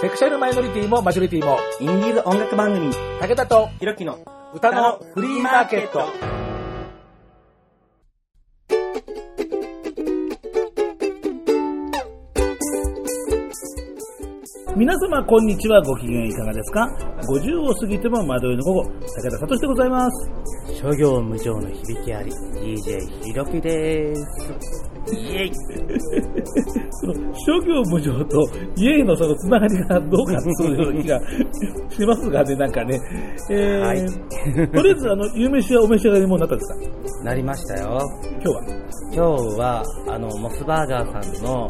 セクシャルマイノリティもマジョリティも、インディーズ音楽番組、武田とひろきの歌のフリーマーケット。皆様こんにちはご機嫌いかがですか ?50 を過ぎても惑いの午後、武田聡でございます。諸行無常の響きあり、DJ ひろきです。イエイその諸行無常と家へのそのつながりがどうかというような気がしますがね、なんかね。えーはいとりあえず、あの、夕飯はお召し上がりにもうなったんですか？なりましたよ。今日は。今日は、あの、モスバーガーさんの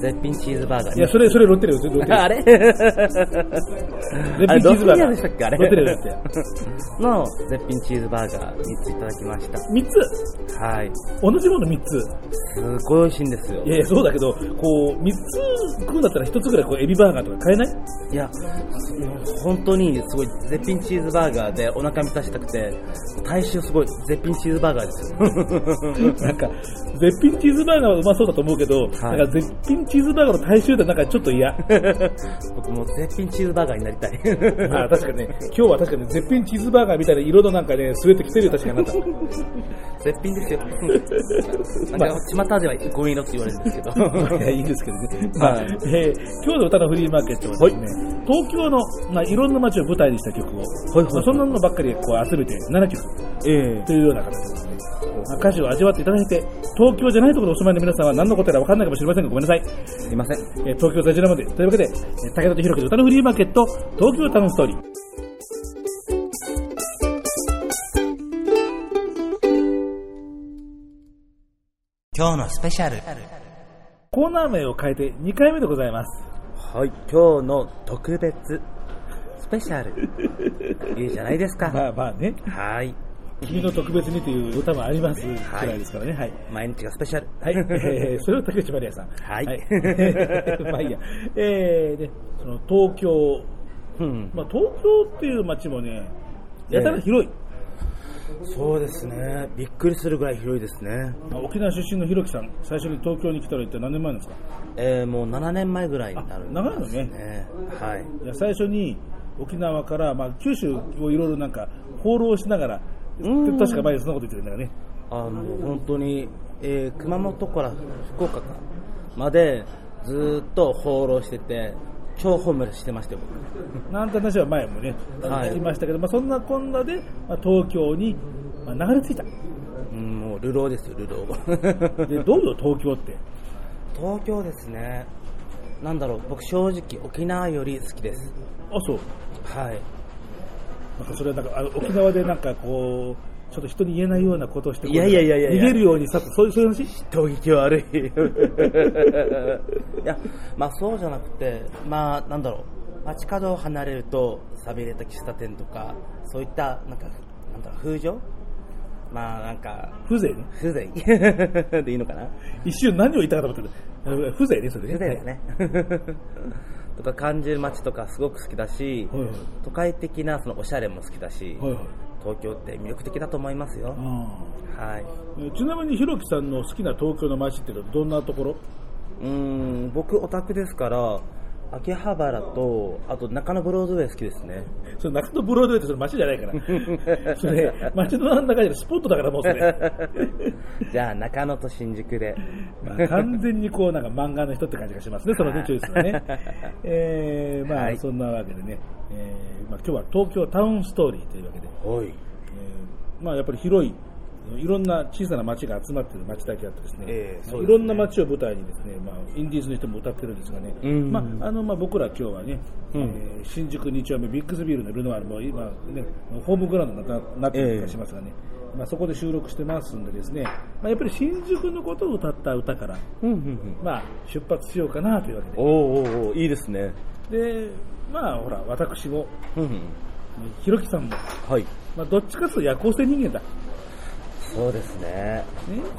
絶品チーズバーガーいや、それ、それロッテリアですよ、ロッあれ？絶品チーズバーガー。でしたっけあれロッテリアですよ。の絶品チーズバーガー3ついただきました。3つはい。同じもの3つ。すごい美味しいんですよい。やいや、そうだけど、こう、3つ食うんだったら1つぐらいこうエビバーガーとか買えない？いや、本当にすごい絶品チーズバーガーでお腹満たしたくて、大衆すごい絶品チーズバーガーですよ。なんか、絶品チーズバーガーはうまそうだと思うけど、はいなんか絶品チーズバーガーの大衆ってなんかちょっと嫌。僕も絶品チーズバーガーになりたい。ま あ確かにね、今日は確かに絶品チーズバーガーみたいな色のなんかね、スウェット着てるよ、確かにあなた。絶品ですよ。なんか、巷ではゴミ色って言われるんですけど。いや、いいですけどね。まあ、はいえー今日の歌のフリーマーケットはですね、東京の、まあ、いろんな街を舞台にした曲を、はいまあ、そんなのばっかりこう集めて7曲えというような形ですね。まあ歌詞を味わっていただいて、東京じゃないところにお住まいの皆さんは何のことやらわかんないかもしれませんがごめんなさい。すいません。えー東京在住なので、というわけで、えー武田とひろきの歌のフリーマーケット、東京タウンストーリー。今日のスペシャル。コーナー名を変えて2回目でございます。はい、今日の特別スペシャル。いいじゃないですか。まあまあね、はい。君の特別にという歌もありますくらいですからね。はい。毎日がスペシャル。はい、えー、それを竹内まりやさん。はい まあいいや。えー、で、その東京、うん。まあ東京っていう街もね、やたら広い。そうですね。びっくりするぐらい広いですね。まあ沖縄出身のひろきさん、最初に東京に来たら一体何年前なんですか？えー、もう7年前ぐらいになるんです、あ長いのねはい。いや最初に沖縄から、まあ、九州をいろいろなんか放浪しながら、うん確か前にそんなこと言ってるんだよね。あの、本当に、えー、熊本から福岡かまでずーっと放浪してて、超ホームレスしてましたよ、僕。なんて話は前もね、はい聞きましたけど、まあ、そんなこんなで、まあ、東京に、まあ、流れ着いた。うん、もう、流浪ですよ、流浪。で、どうよ、東京って？東京ですね。なんだろう、僕正直沖縄より好きです。あ、そう。はい。なんかそれはなんか沖縄でなんかこう、ちょっと人に言えないようなことをしていやいやいやいや逃げるようにさそういうそういう話人聞き悪い。いや、まあそうじゃなくて、まあなんだろう、街角を離れると、寂れた喫茶店とか、そういった、なんか、なんだろう、風情？まあなんか、風情？ね。風情 でいいのかな？一瞬何を言いたかと思ってる。風情ね、それね。風情だね。とか感じる街とかすごく好きだし、はいはい都会的なそのおしゃれも好きだし、はいはい。東京って魅力的だと思いますよ。あはい。ーちなみにひろきさんの好きな東京の街ってどんなところ？うーん、僕オタクですから、秋葉原と、あと中野ブロードウェイ好きですね。それ中野ブロードウェイってそれ街じゃないから。それ、街の真ん中でスポットだからもうそれ。じゃあ中野と新宿で。まあ、完全にこうなんか漫画の人って感じがしますね、そのね、チョイスはね。えー、まあ、はいそんなわけでね、えーまあ、今日は東京タウンストーリーというわけで、おい。えーまあ、やっぱり広い、いろんな小さな町が集まっている町だけあってですね、ええそうですねいろんな町を舞台にですね、まあ、インディーズの人も歌ってるんですがね、うんまああのまあ、僕ら今日はね、うんえー新宿2丁目ビッグスビルのルノワールも今、ね、ホームグラウンドにななってる気がしますがね、まあ、そこで収録してますんでですね、まあ、やっぱり新宿のことを歌った歌から、うんうんうん。まあ、出発しようかなというわけおーおーおーいいですね。で、で、まあほら、私も、うんうん。ひろきさんも、はい。まあ、どっちかというと夜行性人間だ。そうですね。ね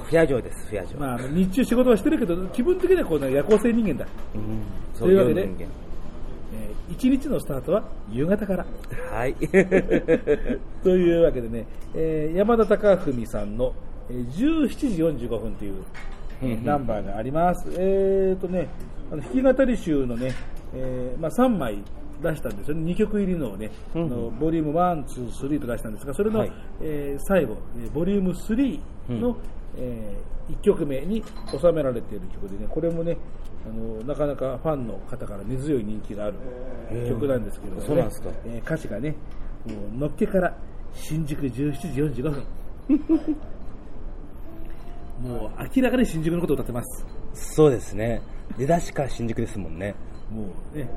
不夜城です、不夜城。まあ、日中仕事はしてるけど、気分的にはこう、ね、夜行性人間だ。うん。というわけでそう人えー一日のスタートは夕方から。間はい。というわけでね、えー山田貴文さんの、えー17時45分という、えーナンバーがあります。えーとね、あの弾き語り集のね、えーまあ、3枚出したんですよね、2曲入りのをね、うんあのボリューム1、2、3と出したんですが、それの、はいえー最後、えーボリューム3の、うんえ1曲目に収められている曲でね、これもね、あのなかなかファンの方から根強い人気がある曲なんですけどもね、そうなんですかえー歌詞がね、もうのっけから新宿17時45分。もう明らかに新宿のことを歌ってます。そうですね。出だしから新宿ですもんね。もうね、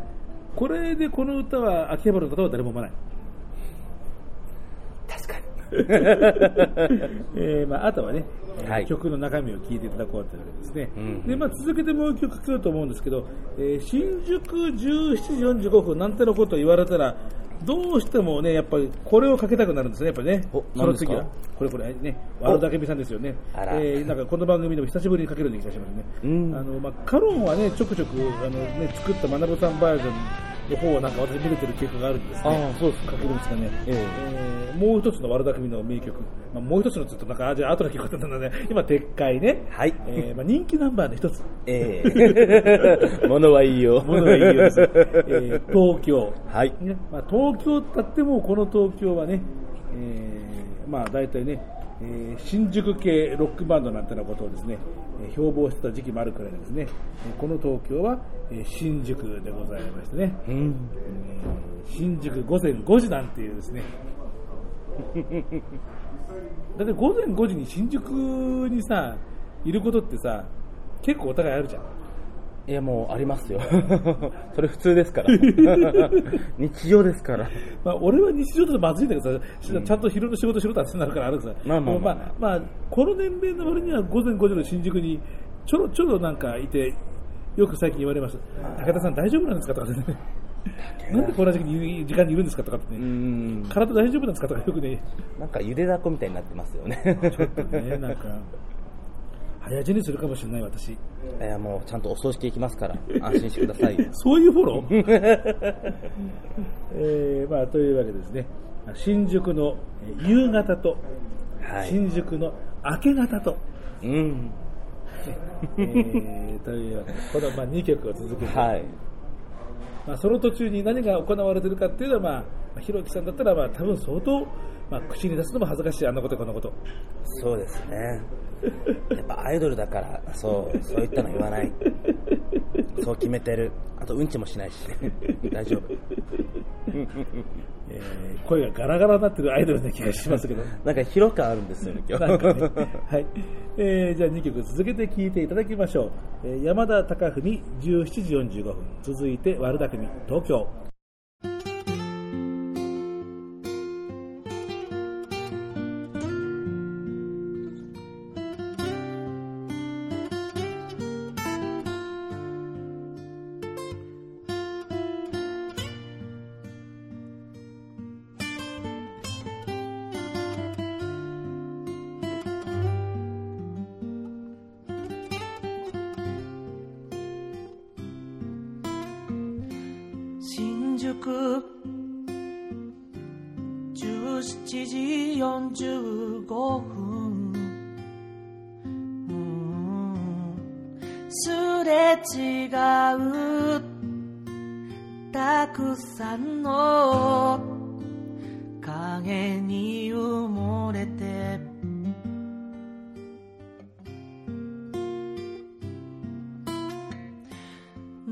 これでこの歌は秋葉原の方は誰も思わない。確かに。えーまあ、あとはね、えーはい曲の中身を聴いていただこうというわけですね、うんでまあ、続けてもう一曲聴こうと思うんですけど、えー新宿17時45分なんてのことを言われたらどうしてもねやっぱりこれをかけたくなるんですねやっぱりね。おこの次は。これこれね和田明美さんですよね。えーなんかこの番組でも久しぶりにかけるような気がしますね、うん。あのまあ、カロンはねちょくちょくあの、ね、作った学さんバージョンの方をなんか私見れてる傾向があるんですね。ああそうですか。かけるんですかね、ええ。えーもう一つの悪巧みの名曲、まあ、もう一つのずっとなんか、あじゃあ後で聞くことになるので、今、撤回ね、はい。えーまあ、人気ナンバーの一つ、ええ。物はいいよ。ものがいいようです、えー東京、はい。ね。まあ、東京だってもこの東京はね、えーまあ、大体ね、えー新宿系ロックバンドなんてなことをですね、えー標榜してた時期もあるくらいですね、えーこの東京は、えー新宿でございましてね、うん。えー新宿午前5時なんていうですね、だって午前5時に新宿にさ、いることってさ、結構お互いあるじゃん。いや、もうありますよ。それ普通ですから。日常ですから。まあ、俺は日常だとまずいんだけどさ、ちゃんと昼の仕事しろってなるからあるけどさ、まあまあまあまあ、まあ、この年齢の割には午前5時の新宿にちょろちょろなんかいて、よく最近言われました。武田さん大丈夫なんですかとかね。なんでこんな時期に時間にいるんですかとかってうね。ん。体大丈夫なんですかとかよくね、なんかゆでだこみたいになってますよね。ちょっとね、なんか、早死にするかもしれない私。いや、もうちゃんとお葬式行きますから、安心してください。そういうフォロー？えーまあ、というわけでですね、新宿のえー夕方と、はい。新宿の明け方と、うん。えーというわけで、このまあ2曲を続けて、はい。まあ、その途中に何が行われているかっていうのは、まあ、まあひろきさんだったら、まあ、多分相当、まあ、口に出すのも恥ずかしい、あんなことこんなこと。そうですね。やっぱアイドルだから、そう、そういったの言わない。そう決めてる。あと、うんちもしないし、大丈夫。えー声がガラガラになってるアイドルな気がしますけど。なんか広感あるんですよね、今日。なんかね、はい。えーじゃあ2曲続けて聴いていただきましょう。えー山田貴文、17時45分。続いて、悪巧み、東京。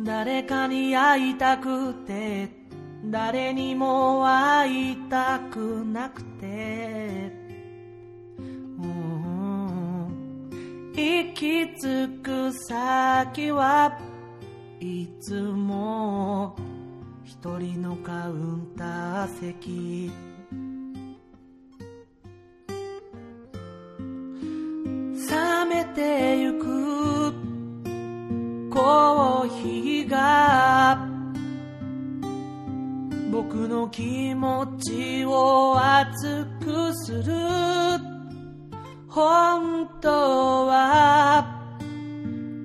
誰かに会いたくて誰にも会いたくなくて。行き着く先はいつも一人のカウンター席。冷めてゆくコーヒーが僕の気持ちを熱くする。本当は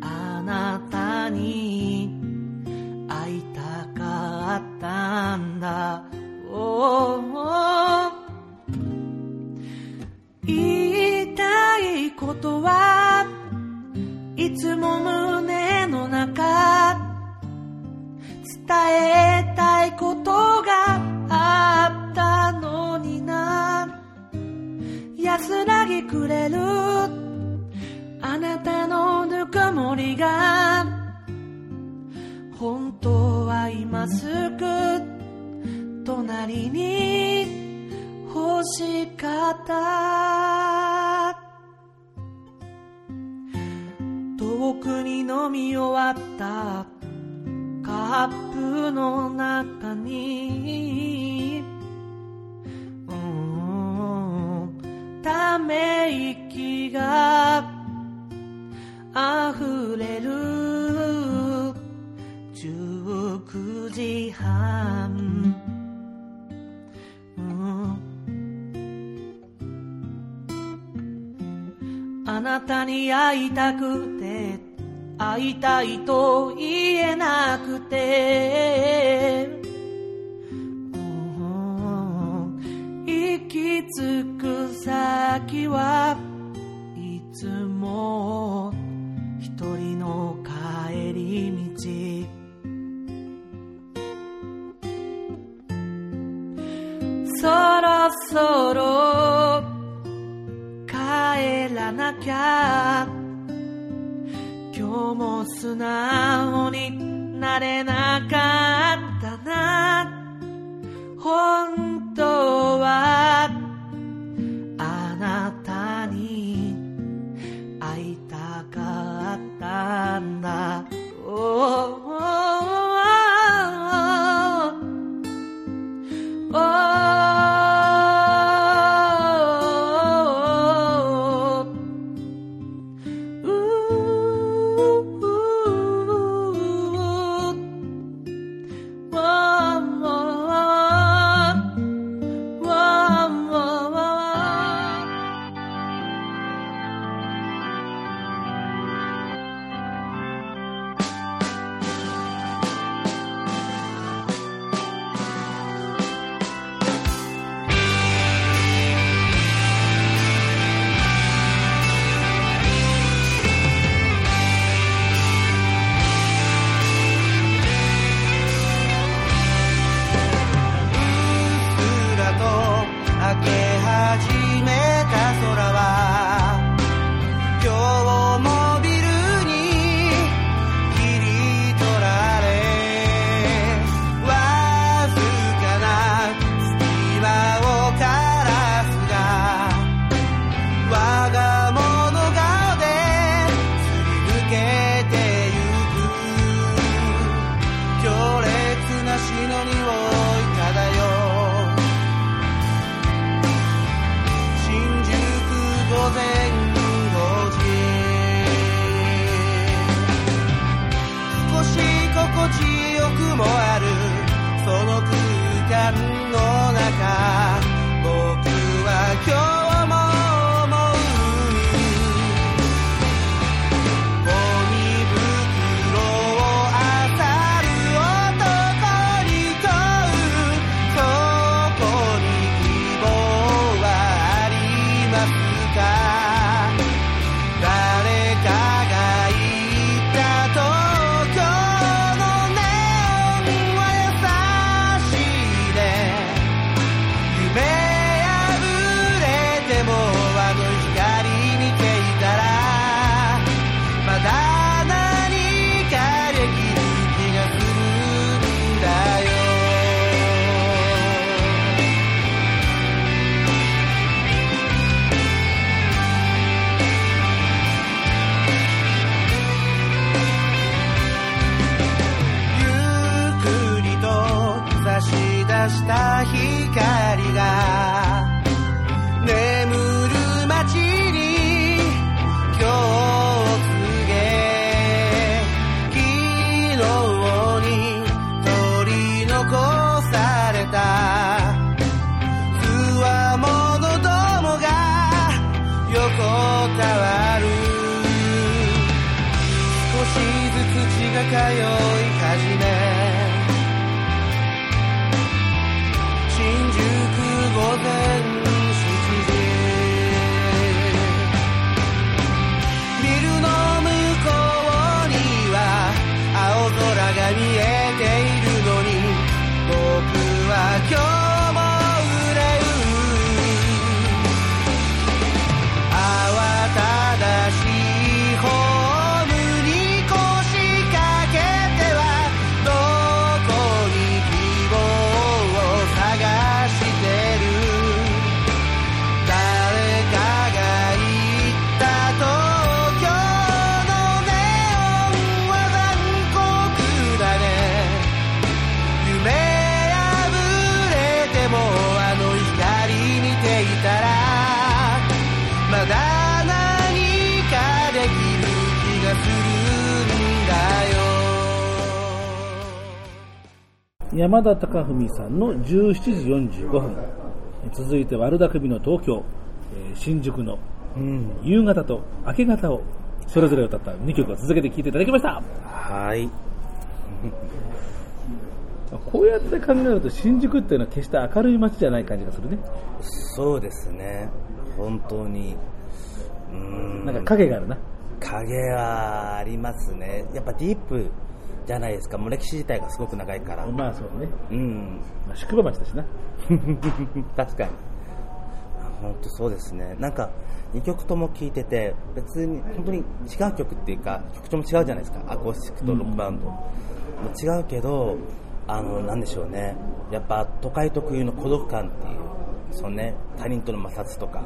あなたに会いたかったんだ、おー。言いたいことはいつも胸の中伝えたいことがあったのにな。安らぎくれる。あなたのぬくもりが。本当は今すぐ隣に欲しかった。遠くに飲み終わったカップの中に。ため息が溢れる。19時半。あなたに会いたくて会いたいと言えなくて。行き着く先はいつもきゃ。今日も素直になれなかった。山田貴文さんの17時45分。続いて悪巧みの東京、えー新宿のうん。夕方と明け方をそれぞれ歌った2曲を続けて聴いていただきました。はい。こうやって考えると新宿っていうのは決して明るい街じゃない感じがするね。そうですね。本当に。うーん。なんか影があるな。影はありますね。やっぱディープじゃないですか。もう歴史自体がすごく長いから。まあそうね。うん。まあ、宿場町だしな。確かに。本当そうですね。なんか、2曲とも聴いてて、別に本当に違う曲っていうか、曲調も違うじゃないですか。アコースティックとロックバンド。もう違うけど、あの、なんでしょうね。やっぱ都会特有の孤独感っていう、そのね、他人との摩擦とか、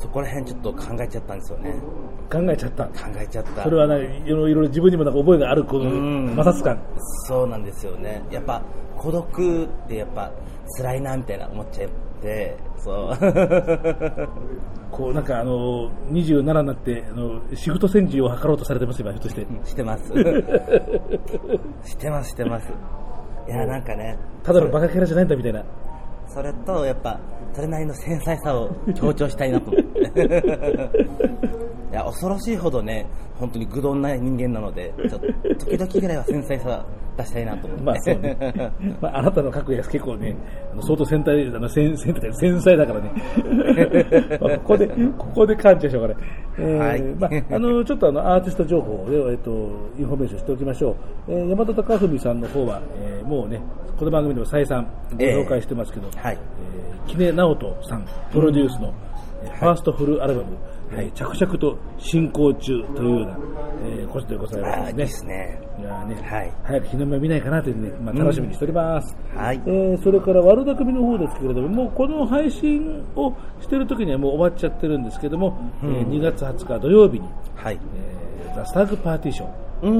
そこら辺ちょっと考えちゃったんですよね。考えちゃった。考えちゃった。それはね、いろいろ自分にもなんか覚えがある、このうん摩擦感。そうなんですよね。やっぱ孤独ってやっぱ辛いなみたいな思っちゃって、そう。こうなんかあの、27になって、あの、シフト戦時を図ろうとされてます、今、ひょっとして。してます。してます、してます。いや、なんかね、ただのバカキャラじゃないんだみたいな。それと、やっぱ、それなりの繊細さを強調したいなと思って。いや、恐ろしいほどね、本当に愚鈍な人間なので、ちょっと、時々ぐらいは繊細さ出したいなと思って。まあそうね。まああなたの書くやつ結構ね、あの相当繊細、あの繊繊細繊細だからね。まあここで、ここで感知しょうから。えーはいまあ、あの、ちょっとあの、アーティスト情報で、えっと、インフォメーションしておきましょう。えー山田貴文さんの方は、えーもうね、この番組でも再三ご紹介してますけど、はい。えー、木根直人さんプロデュースの、えーファーストフルアルバム、はい、着々と進行中というような、えーことでございますね。ですね。いやーね、はい早く日の目を見ないかなというね、まあ、楽しみにしております。はい。えーそれから悪巧みの方ですけれども、もうこの配信をしている時にはもう終わっちゃってるんですけども、えー2月20日土曜日に、はい。えーザ・スタッグパーティションうんうんの、う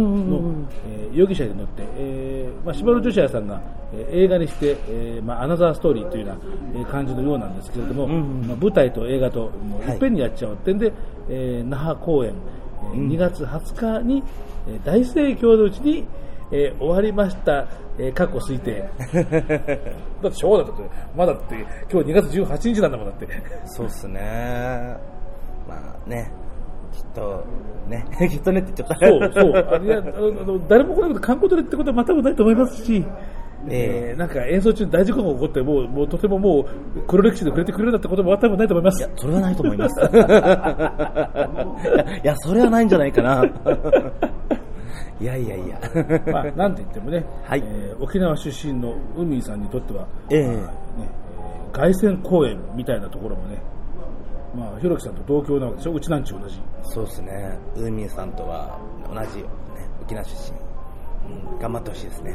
ん。えー容疑者に乗って、えーまあ、柴野女子屋さんが、えー映画にして、えーまあ、アナザーストーリーというような、えー感じのようなんですけれども、まあ、舞台と映画ともうはいいっぺんにやっちゃおうってんで、えー那覇公演、えー2月20日に、えー大盛況のうちに、えー終わりました、えー過去推定。だって、そうだって、まだって、今日2月18日なんだもんだって。そうっすね。まあね、きっと、ね、きっとねって言っちゃった。そう、そう。あいやあの誰も来なくて観光取れってことは全くないと思いますし、ええーなんか演奏中に大事故が起こって、もう、もうとてももう、黒歴史で触れてくれるんだってことも全くないと思います。それはないと思います。いや、それはない んじゃないかな。いやいやいや。まあ、なんて言ってもね、はいえー沖縄出身の海さんにとっては、ええまあねえー凱旋公演みたいなところもね、まあ、ひろきさんと同郷なわけでしょ、うちなんち同じ。そうですね。ウーミンさんとは同じ、ね、沖縄出身。うん頑張ってほしいですね。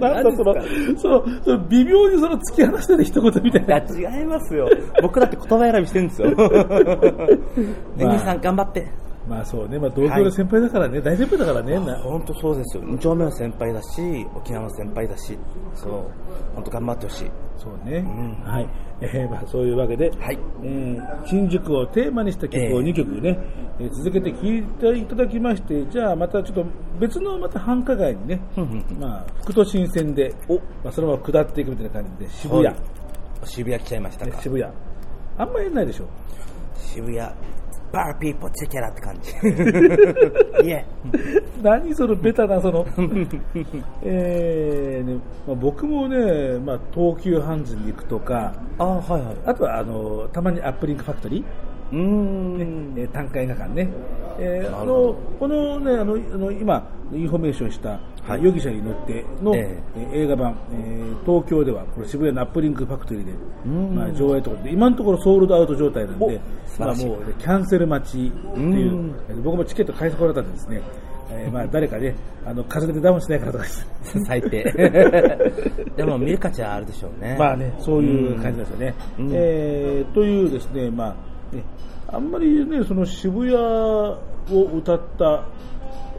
なんだその、その、その微妙にその突き放してる一言みたいいな。や、違いますよ。僕だって言葉選びしてるんですよ。ウーミンさん頑張って。まあそうね、まあ同郷の先輩だからね、大先輩だからね、な本当そうですよ。2丁目の先輩だし、沖縄の先輩だし、そう、本当頑張ってほしい。そうね、ん。はい、えーまあ、そういうわけで、はい。えー新宿をテーマにした曲をええ。2曲ね、えー続けて聴いていただきまして、じゃあまたちょっと別のまた繁華街にね、まあ、福都新線で、まあ、そのまま下っていくみたいな感じで、渋谷、はい渋谷来ちゃいましたか。ね渋谷、あんまりないでしょ。渋谷、バーピーポチェケラって感じ。いえ。何そのベタなその、えーねまあ、僕もね、まあ、東急ハンズに行くとか、あはいはい。あとはあのたまにアップリンクファクトリー、うーん。えー単館映画館ね、えーあのこのねあのあの今インフォメーションした、はい。容疑者に乗っての、ええ。ー映画版、えー東京ではこれ渋谷のアップリンクファクトリーで、ん。まあ、上映とかで今のところソールドアウト状態なんで、まあ、もうねキャンセル待ちっていう僕もチケット買い損ねたんでですね、えーまあ、誰かねあの風邪でダウンしないからとかです最低。でも見る価値はあるでしょうね。まあね、そういう感じですよね。うん。えーというですね、まあ、ね、あんまりね、その渋谷を歌った、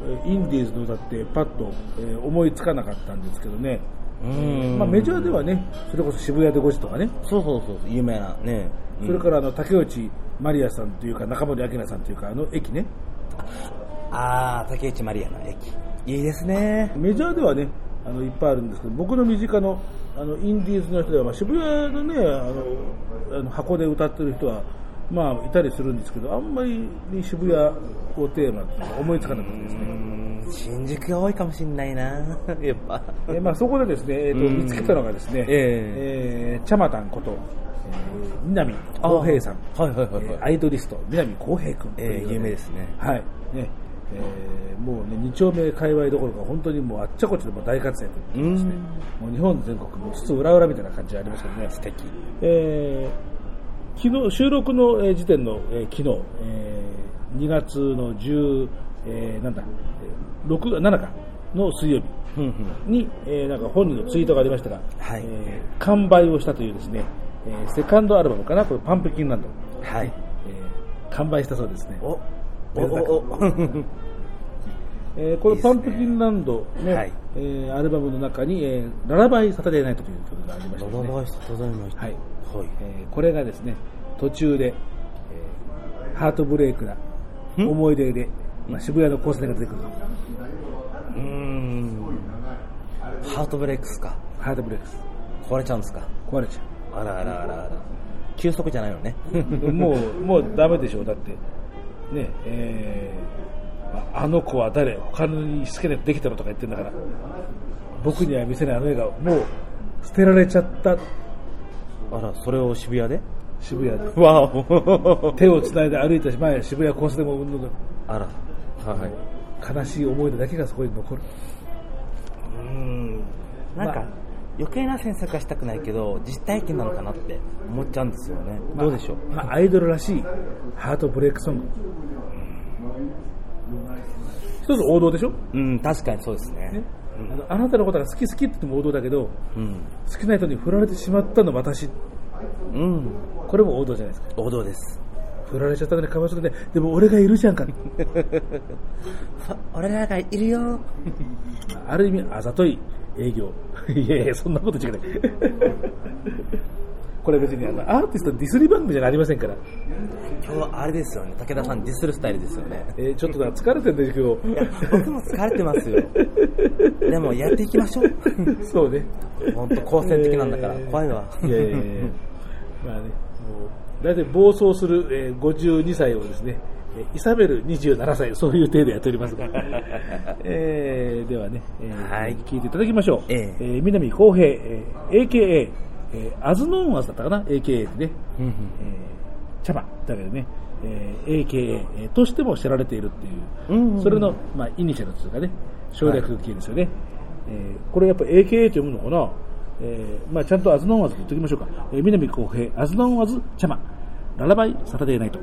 えーインディーズの歌ってパッと、えー思いつかなかったんですけどね、うん。まあ、メジャーではね、それこそ渋谷で5時とかね、そうそうそう、有名なね。うんそれからあの竹内まりやさんというか中森明菜さんというかあの駅ね、ああ、竹内まりやの駅。いいですね。メジャーではね、あのいっぱいあるんですけど、僕の身近のあのインディーズの人では、まあ、渋谷のね、あのあの箱で歌ってる人は、まあ、いたりするんですけど、あんまり渋谷をテーマって思いつかなかったですね。うん新宿が多いかもしんないな やっぱ。えーまあ、そこでですね、えーとうん見つけたのがですね、ええーチャマタンこと、えー南浩平さん、はいはいはいはいえーアイドリスト、南浩平君というえー有名ですね。はい。ねえーもうね、二丁目界隈どころか、本当にもうあっちゃこっちでも大活躍ですね、もう日本全国、もうつつ裏裏みたいな感じがありますけどね。素敵。えー昨日、収録のえー時点の、えー昨日、えー2月の10、えーなんだ、えー6、7かの水曜日に、えーなんか本人のツイートがありましたが、はいえー完売をしたというですね、えーセカンドアルバムかな、これパンプキンランド。はい。えー完売したそうですね。おおおおえーこのパンプキンランドの、はいえーアルバムの中に、えーララバイサタデーナイトという曲がありまして、ね、ロババイスございました。はいはい。えーこれがですね、途中で、えーハートブレイクな思い出で、まあ、渋谷の交差点が出てくると。うーん。ハートブレイクスか？ハートブレイクス。壊れちゃうんですか？壊れちゃあらあらあらあら。休息じゃないのね。う。もう、もうダメでしょう。だって、ね、えーああの子は誰他に好きなできたのとか言ってんだから、僕には見せないあの映画、もう捨てられちゃったあら、それを渋谷で？渋谷で。わお。手をつないで歩いたし前渋谷交差点もうんぬんあら。はい。悲しい思い出だけがそこに残るうーん。なんか、まあ余計な詮索はしたくないけど、実体験なのかなって思っちゃうんですよね。どうでしょう？まあ、アイドルらしいハートブレイクソング一つ王道でしょ、うん、確かにそうですねね。あのあなたのことが好き好きって言っても王道だけどうん。好きな人に振られてしまったの私うん。これも王道じゃないですか王道です。振られちゃったのにかわいそうででも俺がいるじゃんか 俺らがいるよ。ある意味あざとい営業 いやいやそんなこと違うこれ別にあのアーティストディスり番組じゃありませんから今日はあれですよね。武田さんディスるスタイルですよね。えーちょっと疲れてるんだけどいや、僕も疲れてますよ。でも、やっていきましょう。そうね本当好戦的なんだから、えー怖いわ。いやいやいや まあね、もう、大体暴走する、えー52歳をですね、えーイサベル27歳、そういう程度やっておりますが、えーではね、えーはい聞いていただきましょう。えええー南浩平、えー AKA、えーアズノーンアズだったかな ?AKA ってね、うんうんえー茶葉だけどね、えー AKA、えーとしても知られているっていう、うんうんそれの、まあ、イニシャルというかね、省略形ですよね。えーこれやっぱ AKA と読むのかな？えーまあ、ちゃんとアズノンアズと言っておきましょうか。えー南浩平、アズノンアズ茶葉、ララバイサタデーナイト。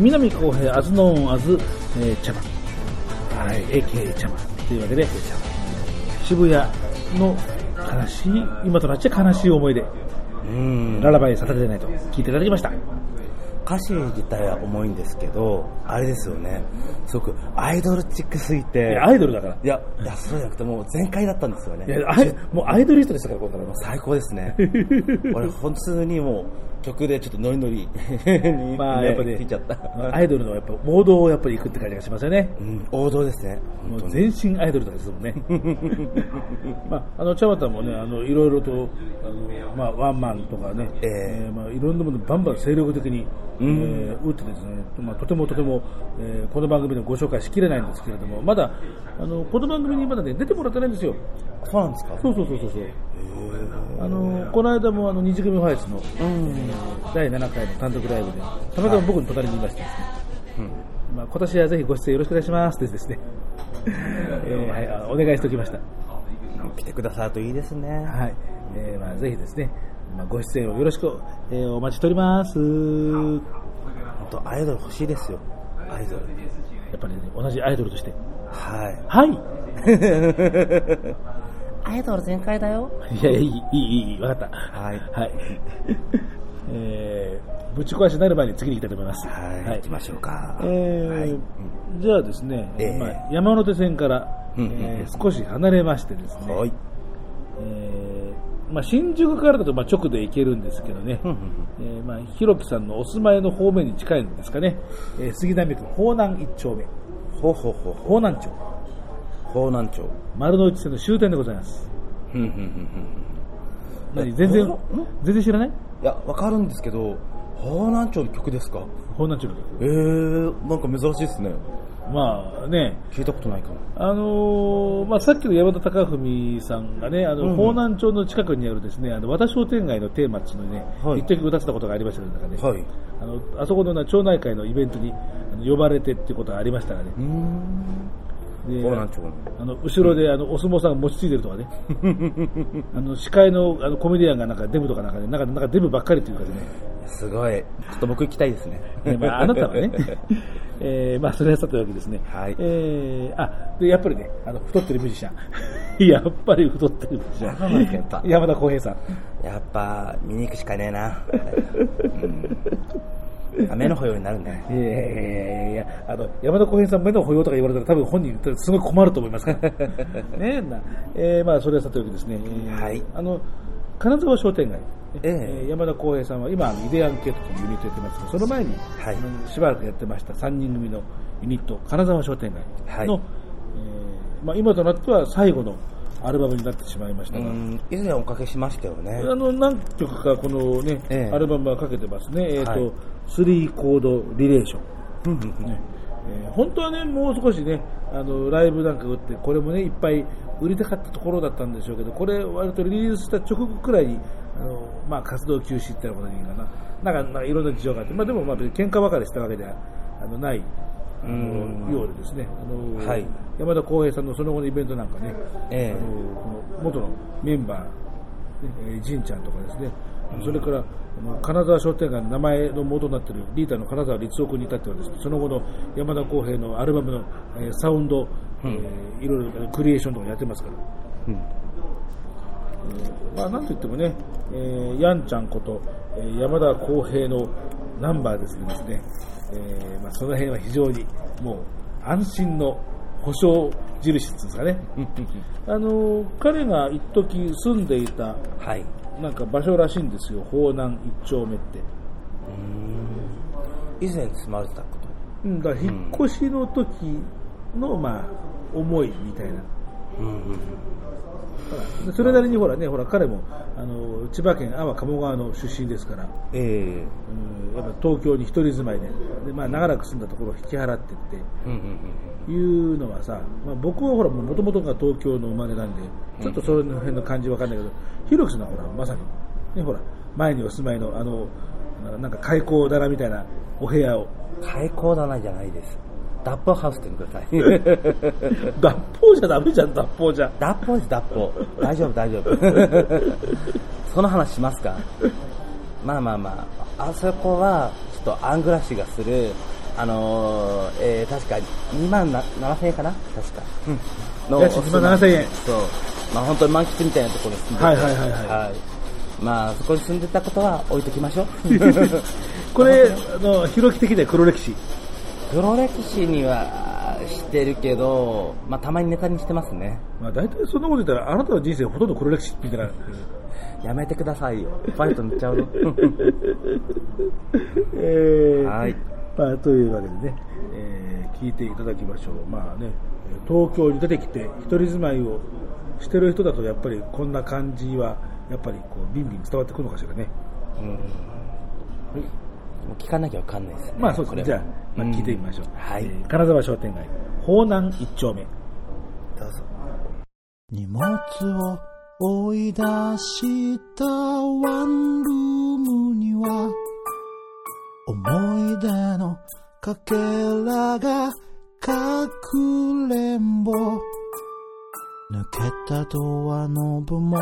南浩平、アズノーンアズ、えー、茶葉。はい、AK 茶葉。というわけで、渋谷の悲しい、今となっちゃ悲しい思い出、うんララバイサタデーナイト、聞いていただきました。歌詞自体は重いんですけど、あれですよね、すごくアイドルチックすぎいて、やアイドルだから。いや、いや、そうじゃなくて、もう全開だったんですよね。いや、アイもうアイドリストでしたから、これからの。最高ですね。俺、本当にもう、曲でちょっとノリノリに、まあ、やっぱね聞いちゃった。アイドルのやっぱ、王道をやっぱり行くって感じがしますよね。うん、王道ですね。もう。全身アイドルとかですもんね。まあ、あの、茶畑もね、あの、いろいろと、あの、まあ、ワンマンとかね、ええーまあ、いろんなものバンバン精力的に、うんえー打ってですね、まあ、とてもとても、えーこの番組でご紹介しきれないんですけれども、まだ、あの、この番組にまだね、出てもらってないんですよ。そうなんですか？そうそうそうそう。あの、この間もあの、二次組ファイスの、うん。第7回の単独ライブで、たまたま僕の隣にいましてですね、うんまあ、今年はぜひご出演よろしくお願いしますってですね、えーはい、あお願いしておきました。来てくださるといいですね。はい。えーまあ、ぜひですね、まあ、ご出演をよろしく、えーお待ちしております。や本当アイドル欲しいですよ。アイドル。っぱり、ね、同じアイドルとして。はい。はい。アイドル全開だよ。いや、いい、いい、いい、わかった。はいはい。えー、ぶち壊しになる前に次に行きたいと思います。はい。行きましょうか。えーはいじゃあですね、えーまあ、山手線から、うんうんうんえー少し離れましてですね、はい。えーまあ、新宿からだとまあ直で行けるんですけどね、うんうんえーまあ、ひろきさんのお住まいの方面に近いんですかね、えー杉並区方南一丁目、ほうほうほ方南町、う。方南町。丸の内線の終点でございます。ふんふんふんふん何全然全然知らない？いや、わかるんですけど、方南町の曲ですか？方南町の曲。えー、なんか珍しいですね。まあね、聞いたことないかも。あのーまあ、さっきの山田貴文さんがね、あの、うん南町の近くにあるですね、あの、和田商店街のテーマっていうのにね、はい一時歌ってたことがありましたけど、ね、はい。あの、あそこのな町内会のイベントに呼ばれてっていうことがありましたがね。あの、後ろであの、お相撲さんが持ちついてるとかね、あの、司会のあのコメディアンがなんかデブとかなんかね、なんか、なんかデブばっかりっていうかね、すごい。ちょっと僕行きたいですね。えまあ、あなたはね、えーまあ、それはさておきですね。はいえーあ、で、やっぱりね、あの、太ってるミュージシャン。やっぱり太ってるミュージシャン。山田浩平さん。やっぱ、見に行くしかねえな。うん。目の保養になるね。いやいやいやいやあの、山田浩平さん目の保養とか言われたら多分本人すごい困ると思いますから。ねえーまあ、それはさておきですね。えーはいあの、金沢商店街。ええー山田浩平さんは今、イデアンケートというユニットやってますけど、その前に、はいしばらくやってました3人組のユニット、金沢商店街の、はいえーまあ、今となっては最後のアルバムになってしまいましうたが、ん。以前おかけしましたよね。あの何曲かこのね、ええアルバムはかけてますね、えーとはいスリーコードリレーション。ね。えー本当はね、もう少しね、あのライブなんか打って、これもね、いっぱい売りたかったところだったんでしょうけど、これ、割とリリースした直後くらいに、あのまあ、活動休止っていうことでいいかな、なんか、なんかいろんな事情があって、まあ、でも、まあ、喧嘩ばかりしたわけではあのない。あのうん。ようでですね、あのはい。山田浩平さんのその後のイベントなんかね、ええ。あのこの元のメンバー、ねえー、ジンちゃんとかですね、それからあの金沢商店街の名前の元になっているリーダーの金沢律夫君に至ってはですね、その後の山田浩平のアルバムの、えーサウンド、えーいろいろクリエーションとかやってますから、うんまあ、なんといってもね、えーヤンちゃんこと、えー山田浩平のナンバーですけどですね、えーまあ、その辺は非常にもう安心の保証印ですかね。あの彼が一時住んでいたはい。なんか場所らしいんですよ、方南一丁目って。以前住まれてたこと。うん、だから引っ越しの時の、まあ、思いみたいな。うんうんそれなりにほらね、ほら彼もあの千葉県安房鴨川の出身ですから、ええ。うん。やっぱ東京に一人住まいで、でまあ、長らく住んだところを引き払ってってうんうんうんいうのはさ、まあ、僕はほらもともとが東京の生まれなんで、ちょっとその辺の感じわかんないけど、ひろきさんはほら、まさに、ね、ほら、前にお住まいのあの、なんか開口棚みたいなお部屋を、開口棚じゃないです。脱法ハウスって言ってください。脱法じゃダメじゃん、脱法じゃ。脱法です、脱法。大丈夫、大丈夫。その話しますか？まあまあまあ、あそこは、ちょっとアングラシがする、あのー、えー、確か2万な7000円かな？確か。うん。の家賃2万7000円そう。まあ本当に満喫みたいなところに住んでて。はいはいはいはいまあ、そこに住んでたことは置いときましょう。これ、あの、広き的には黒歴史。黒歴史にはしてるけど、まあたまにネタにしてますね。まあ大体そんなこと言ったら、あなたの人生ほとんど黒歴史みたいな。やめてくださいよ。ファイト塗っちゃうよ。えーはいまあ、というわけでね、えー聞いていただきましょう。まあね、東京に出てきて、一人住まいをしてる人だと、やっぱりこんな感じは、やっぱりこう、ビンビン伝わってくるのかしらね。うんもう聞かなきゃわかんないですね。まあそうですね。じゃあ、まあ、うん聞いてみましょう。はいえー金沢商店街、方南一丁目。どうぞ。荷物を追い出したワンルームには思い出のかけらがかくれんぼ抜けたドアノブも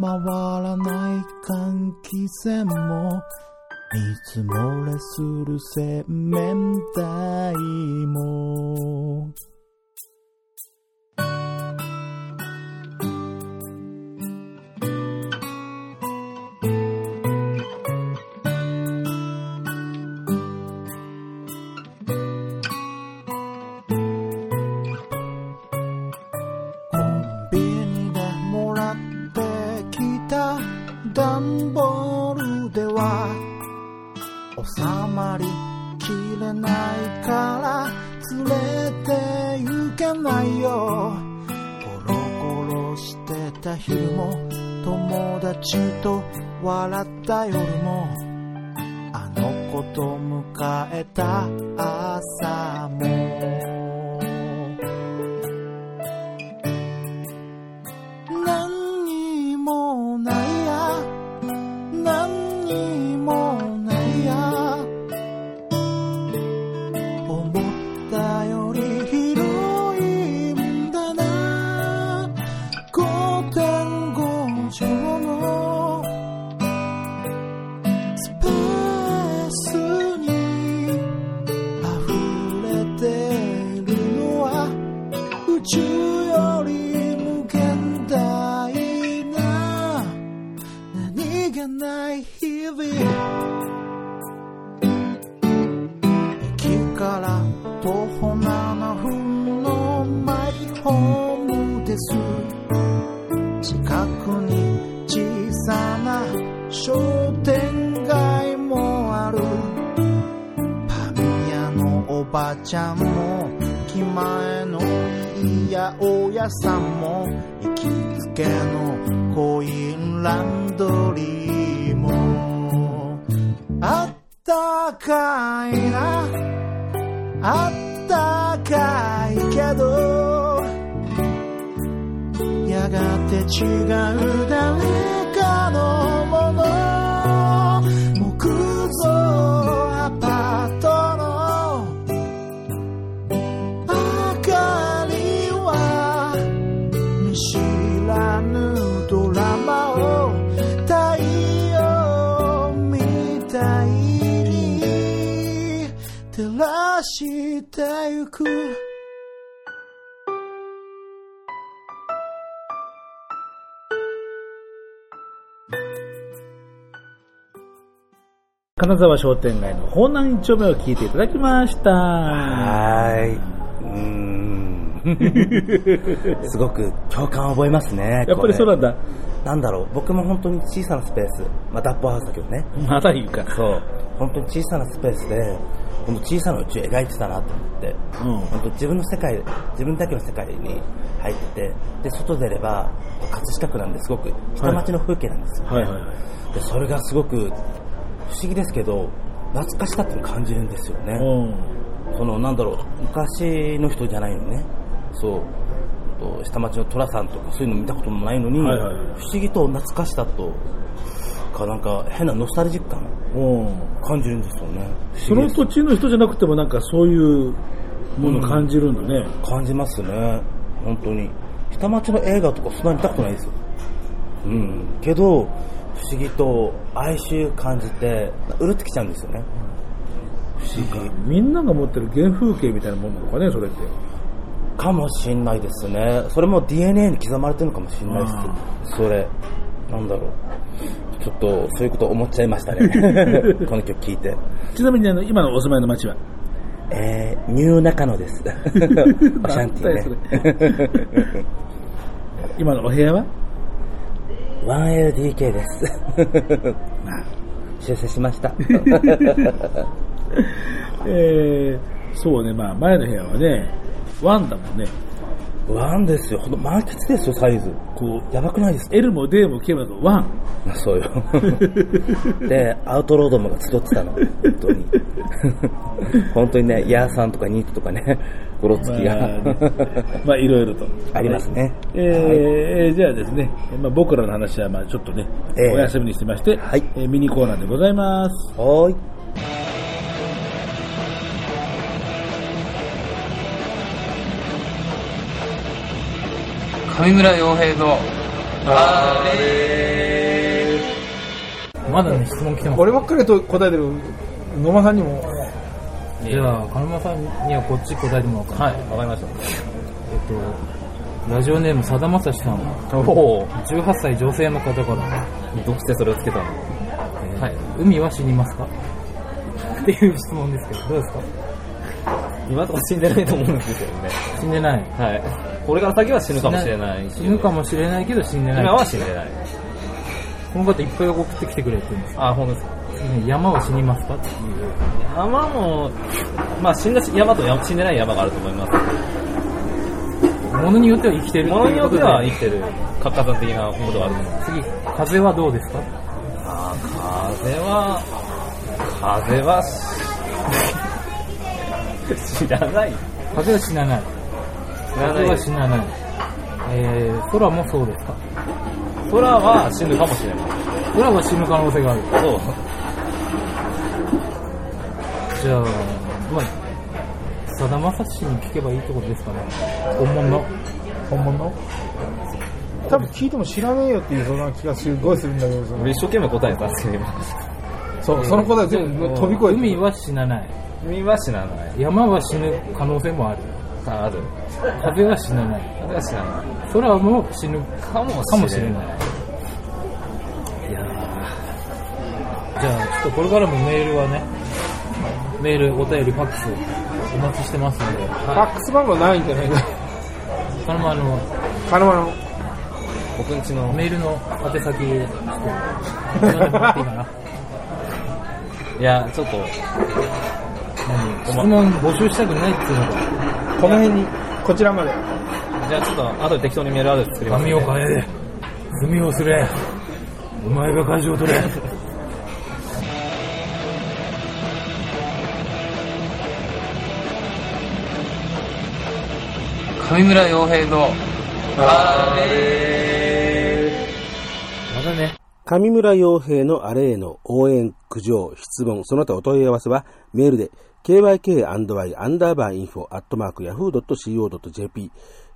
回らない換気扇も水漏れする洗面台も。コンビニでもらってきた段ボールでは収まりきれないから連れて行けないよ。ゴロゴロしてた昼も友達と笑った夜もあの子と迎えた朝も。商店街もある。パン屋のおばちゃんも気前のいい八百屋さんも行きつけのコインランドリーも。あったかいな。あったかいけどやがて違う誰かのもの。木造アパートの明かりは見知らぬドラマを太陽みたいに照らしてゆく。金沢商店街の方南一丁目を聞いていただきました。はーい。うーん。すごく共感を覚えますね。やっぱりそうなんだ。なんだろう、僕も本当に小さなスペース、まあ、ダップハウスだけどね。まだ言うか。そう。本当に小さなスペースで、この小さな宇宙を描いてたなと思って、うん本当自分の世界、自分だけの世界に入ってて、で、外出れば、葛飾区なんですごく下町の風景なんですよ、はいはいはい。で、それがすごく不思議ですけど、懐かしさって感じるんですよね。うん。そのなんだろう昔の人じゃないのね。そう。と下町の寅さんとかそういうの見たこともないのに、はいはいはい。不思議と懐かしさとかなんか変なノスタルジック感うん。感じるんですよね。不その土地の人じゃなくてもなんかそういうものを感じるんだね。感じますね。本当に。下町の映画とかそんなに見たことないですよ。うん。けど不不思議と哀愁感じて、うるってきちゃうんですよね。不思議。みんなが持ってる原風景みたいなもんなのかね、それって。かもしんないですね。それも DNA に刻まれてるのかもしんないです。それ、なんだろう。ちょっと、そういうこと思っちゃいましたね。この曲聴いて。ちなみにあの、今のお住まいの町は？えー、ニュー中野です。オシャンティーね。今のお部屋は？1LDK です。修正しました。えー、そうね、まあ前の部屋はね、ワンだもんね。ワンですよ。ほんと満喫ですよ、サイズ。こう、やばくないですか？L も D も K もワン。そうよ。で、アウトロードもが集ってたの。本当に。本当にね、ヤーさんとかニートとかね、ゴロつきが、まあ、まあいろいろと。ありますね。えーじゃあですね、まあ、僕らの話はまあちょっとね、ええお休みにしてまして、はいえーミニコーナーでございます。はーい。上村洋平のまだね、質問来てます。俺ばっかりと答えてる野間さんにもじゃあ、金村さんにはこっち答えてもらおうかな。はい、わかりました。えっと、ラジオネーム、さだまさしさん。お18歳女性の方から。どうしてそれをつけたの、はい。海は死にますか？っていう質問ですけど、どうですか？今とか死んでないと思うんですよね。死んでない。はい。これから先は死ぬかもしれないし。死ぬかもしれないけど死んでない。今は死んでない。この方いっぱい送ってきてくれてるんですあ、本当ですか。山は死にますかっていう。山も、まあ死んだ山と山死んでない山があると思います。ものによっては生きてるものによっては生きてる、活火山的なことがあると思います。次、風はどうですか？あー風は、風は、知らない。風は死なない。風知らないは死なない。えー、空もそうですか？空は死ぬかもしれない。空は死ぬ可能性がある。そう。じゃあ、まあ、さだまさしに聞けばいいってことですかね？本物？の。本物？多分聞いても知らねえよっていうそんな気がすごいするんだけどその一生懸命答えたんですけど、今。そうその答え全部飛び越えて海は死なない。海は死なない。山は死ぬ可能性もある。あある。風は死なない。風は死なない。空も死ぬかもかもしれない。いやーじゃあ、ちょっとこれからもメールはね、メール、お便り、ファックス、お待ちしてますんで、ファックス番号ないんじゃないかその？ままあの、金丸の僕んちの、メールの宛先、ちょっと、読んでもらっていいかな。いや、ちょっと、質問募集したくないっていうのが、この辺にこちらまでじゃあちょっと、後で適当にメールアドレス作りますんで。髪を変え、罪をすれ、お前が舵を取れ。上村洋平のまだね。上村洋平のあれへの応援、苦情、質問、その他お問い合わせはメールで kyk-y アンダーバーインフォアットマーク yahoo.co.jp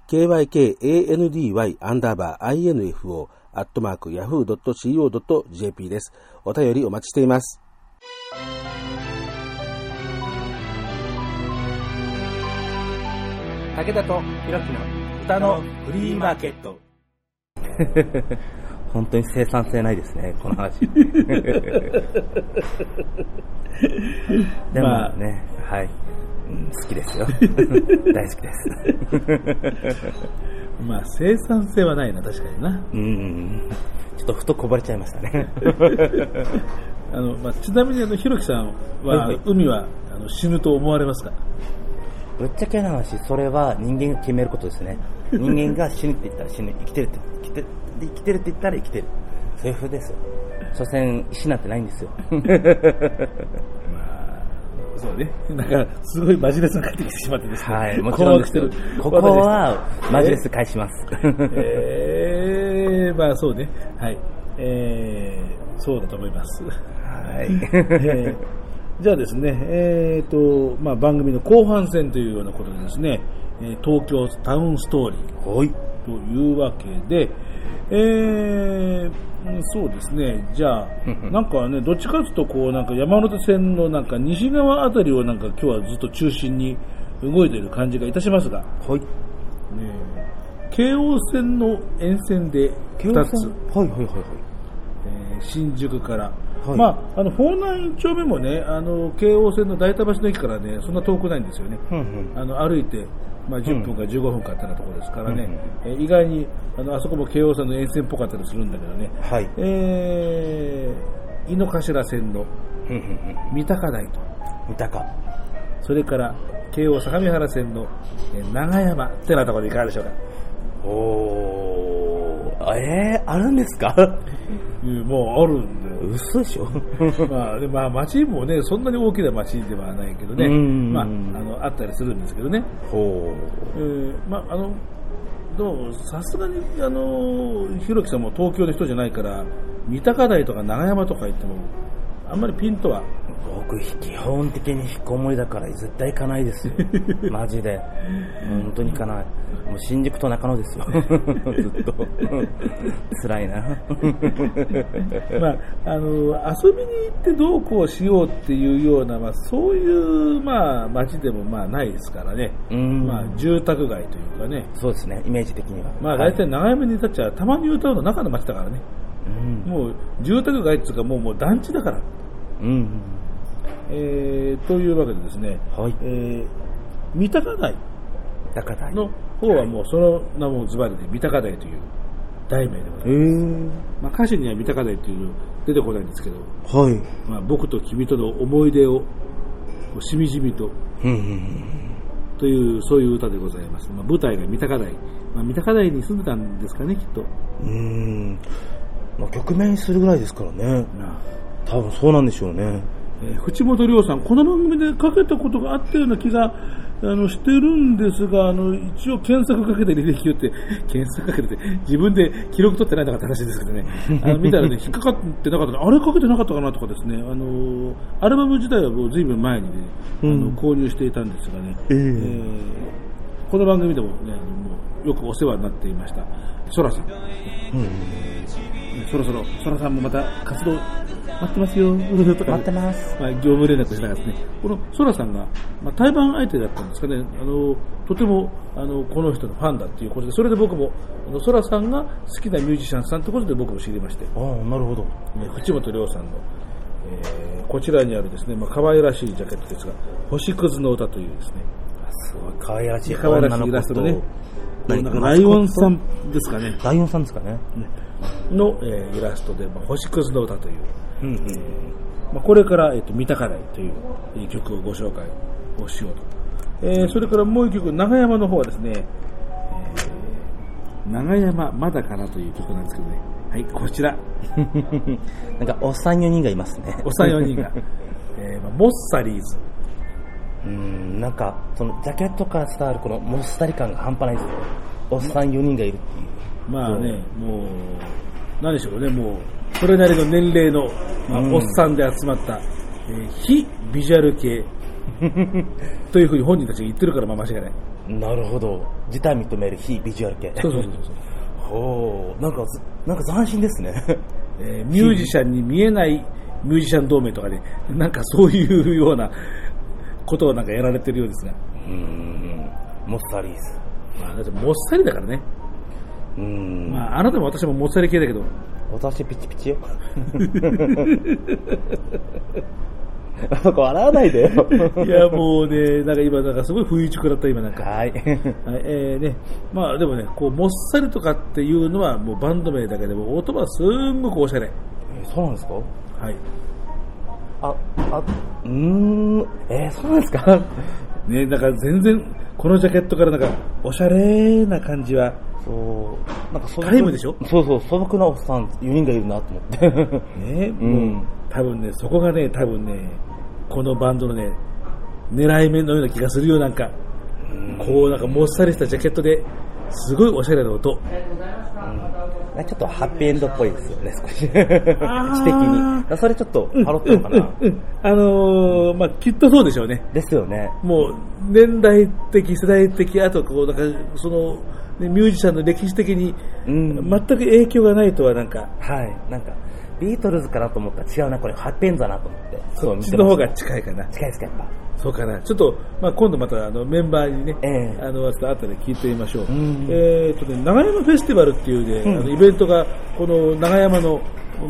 kykandy アンダーバー info アットマーク yahoo.co.jp です。お便りお待ちしています。武田とひろきの歌のフリーマーケット。本当に生産性ないですね、この話。でもまあね、はい。うん好きですよ。大好きです。まあ生産性はないな、確かにな。うん。ちょっとふとこぼれちゃいましたね。あの、まあ、ちなみにあの、ひろきさんは、はいはい海はあの死ぬと思われますか？ぶっちゃけな話、それは人間が決めることですね。人間が死ぬって言ったら死ぬ、生きてるって生きてるで生きてるって言ったら生きてる。そういう風ですよ。所詮、死なんてないんですよ。そうね。なんか、すごいマジレスが返ってきてしまってですね。はい、もちろんですよ困惑してる。ここは、マジレス返します。えー、まあそうね。はい。えー、そうだと思います。はい。えーじゃあですね、えーと、まあ番組の後半戦というようなことでですね、えー東京タウンストーリー。はい。というわけで、えー、そうですね、じゃあ、なんかね、どっちかというと、こう、なんか山手線のなんか西側あたりをなんか今日はずっと中心に動いている感じがいたしますが、はい。ね京王線の沿線で2つ、はいはいはいはい。えー新宿から、はいまあ、あの、方南1丁目もね、あの、京王線の大田橋の駅からね、そんな遠くないんですよね。うんうん。あの、歩いて、まあ、10分か15分かってなところですからね、えー意外に、あの、あそこも京王線の沿線っぽかったりするんだけどね、はい。えー、井の頭線のうんうんうん。三鷹台と、見たか。それから京王相模原線の、えー長山ってなところでいかがでしょうか。おー。えー、あるんですか？うんもうあるん。嘘でしょ。まあ、でまあ、町もね、そんなに大きな町ではないけどね、うん。まあ、あの、あったりするんですけどね。ほえーまあ、あの、どうさすがに、あの、ひろきさんも東京の人じゃないから、三鷹台とか長山とか行っても、あんまりピンとは、僕、基本的に引きこもりだから絶対行かないですよ。マジで。本当に行かない。もう新宿と中野ですよ。ずっと。辛いな。まあ、あの、遊びに行ってどうこうしようっていうような、まあ、そういう、まあ、街でも、まあ、ないですからね。うんまあ、住宅街というかね。そうですね、イメージ的には。まあ、はい大体長山に立っちゃ、たまに歌うの中の街だからね。うん。もう、住宅街っていうか、もう、もう団地だから。うん。えー、というわけでですね、はい。えー、三鷹台。の方はもうその名もズバリで三鷹台という題名でござえいます。ー。まあ、歌詞には三鷹台というの出てこないんですけど、はい。まあ、僕と君との思い出をしみじみとうんうんというそういう歌でございます。まあ、舞台が三鷹台、まあ、三鷹台に住んでたんですかね、きっと。うん。まあ、曲名にするぐらいですからね。まあ多分そうなんでしょうね。えー淵本亮さん、この番組でかけたことがあったような気があのしてるんですが、あの一応検索かけて履歴をって、検索かけてて、自分で記録取ってないのかって話ですけどね、あの 見たらね、引っかかってなかった。のあれかけてなかったかなとかですね、あのアルバム自体はもう随分前にね、あの購入していたんですがね、えーこの番組でもね、もうよくお世話になっていました、ソラさん。そろそろ、ソラさんもまた活動待ってますよ、とか、待ってます。ま あ、業務連絡しながらですね、このソラさんが、まあ、対バン相手だったんですかね、あの、とても、あの、この人のファンだっていうことで、それで僕も、あの、ソラさんが好きなミュージシャンさんってことで僕も知りまして、ああ、なるほど。ね、淵本亮さんの、えーこちらにあるですね、まあ、可愛らしいジャケットですが、星屑の歌というですね、すごい可愛らしい可愛らしいイラストでね、何なんかライオンさんですかね、ライオンさんですかね。の、えーイラストで、まあ、星屑の歌という、うんうん。まあ、これから、えっと、三鷹台というえー曲をご紹介をしようと。えーそれからもう一曲、長山の方はですね、えー長山まだかなという曲なんですけどね。はい、こちら、なんか、おっさん4人がいますね。おっさん4人が、えーまあモッサリーズ。うん、なんか、その、ジャケットから伝わるこのもっさり感が半端ないですよ。おっさん4人がいるっていう。まあね、もう、何でしょうね、もう、それなりの年齢の、まあうんおっさんで集まった、えー非ビジュアル系 というふうに本人たちが言ってるから、まあ間違いない。なるほど。自体認める非ビジュアル系。そうそうそうそう。ほう。なんかず、なんか斬新ですね。えーミュージシャンに見えないミュージシャン同盟とかで、なんかそういうようなことをなんかやられてるようですが、うん。モッサリーズ。まあ、だってもっさりだからね、うん。まあ、あなたも私ももっさり系だけど、私ピチピチよ。なんか笑わないでよ。いやもうね、なんか今、なんかすごい不意打ち食らった、今なんか。はい。はいえーね、まあでもね、こう、もっさりとかっていうのはもうバンド名だけでも、音はすんごくおしゃれ。えそうなんですか？はい。あ、あ、うーん、えー、そうなんですか？ね、だから全然、このジャケットからなんか、おしゃれな感じは、そう、なんか素朴タイムでしょ？そうそう、素朴なおっさん4人がいるなと思って。ね、うん多分ね、そこがね、多分ね、このバンドのね、狙い目のような気がするよ、なんか。こう、なんかもっさりしたジャケットで、すごいおしゃれな音。ちょっとハッピーエンドっぽいですよね、少し。知的に。それちょっとパロっのかな？うん、あのーまあ、きっとそうでしょうね。ですよね。もう、年代的、世代的、あと、こう、なんか、その、ねミュージシャンの歴史的にうん全く影響がないとはなんか、はい。なんか、ビートルズかなと思ったら違うな、これ、ハッペンザなと思って。そっちの方が近いかな。近いですか、やっぱ。そうかな。ちょっと、まあ、今度またあのメンバーにね、ええあの、後で聞いてみましょう。んえーっとね、長山フェスティバルっていうね、あのイベントが、この長山の、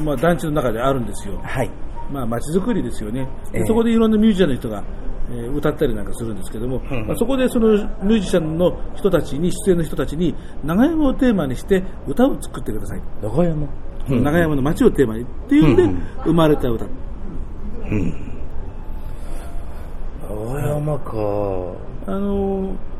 まあ、団地の中であるんですよ。はい。まあ、街づくりですよね。でええそこでいろんなミュージシャンの人が、えー歌ったりなんかするんですけども、うんまあ、そこでそのミュージシャンの人たちに、出演の人たちに、長山をテーマにして歌を作ってください。長山。長山の街をテーマにっていうんで、生まれた歌。長山か。あのー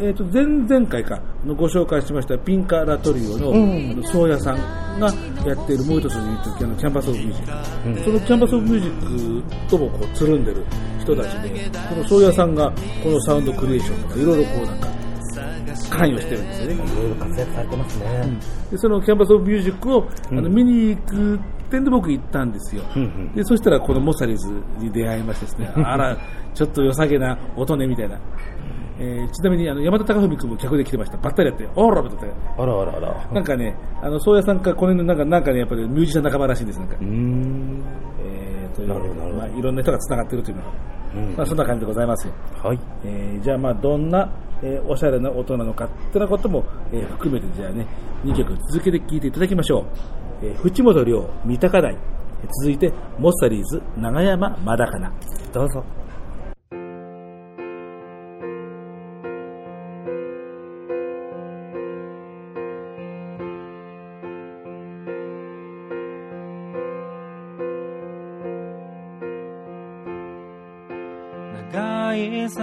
えー、と前々回かのご紹介しましたピンカ・ラトリオの,、あの宗谷さんがやっているもう一つのユニットのキャンパス・オブ・ミュージック、そのキャンパス・オブ・ミュージックともこうつるんでる人たちでこの宗谷さんがこの sound creation とかいろいろこうなんか関与してるんですよね。いろいろ活躍されてますね。でそのキャンパス・オブ・ミュージックを、あの見に行く点で僕行ったんですよ、んでそしたらこのモサリズに出会いましてですねあらちょっと良さげな音ねみたいな、えーちなみにあの山田貴文君も客で来てました。ばったりやって。おーらみたいなあらあらあら。なんかねあの宗谷さんかこの辺のなんかなんかねやっぱりミュージシャン仲間らしいんですなんか、うーん。えーというなるほどなるほど。まあ、いろんな人がつながってるというのが、うん。まあ、そんな感じでございますよ。はい。えーじゃあまあどんな、えーおしゃれな音なのかってなことも、えー含めてじゃあね2曲続けて聴いていただきましょう、えー、淵本涼三鷹台。えー続いてモッサリーズ長山まだかな。どうぞ。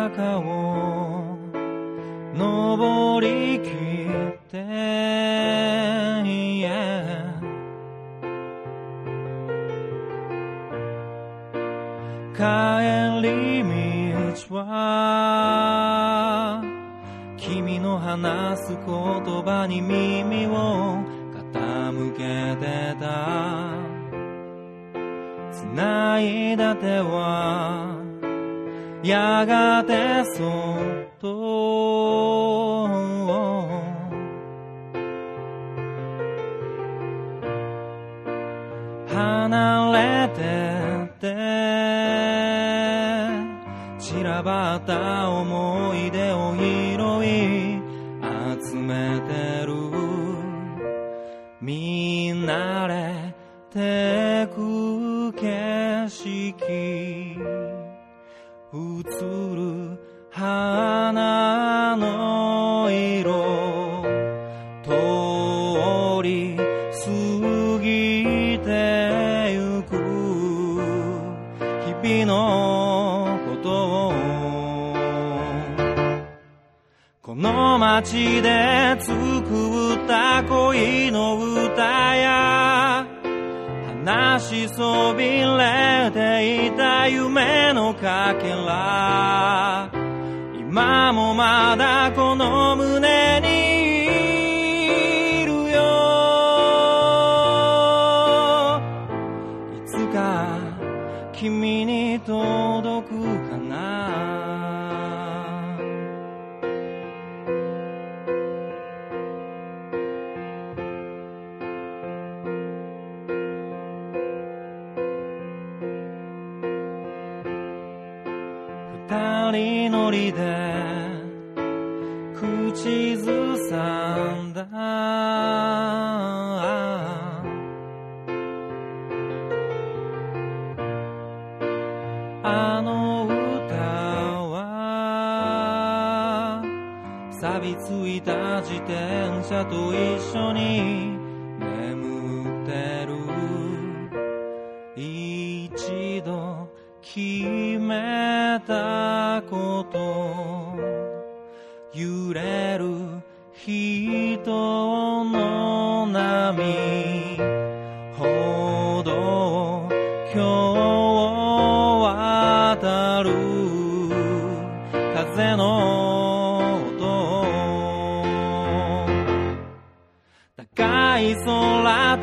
坂を登りきって、yeah 帰り道は君の話す言葉に耳を傾けてた。繋いだ手はやがてそっと。離れてって散らばった思い出を拾い集めてる。街で作った恋の歌や話しそびれていた夢のかけら。今もまだこの胸者と一緒に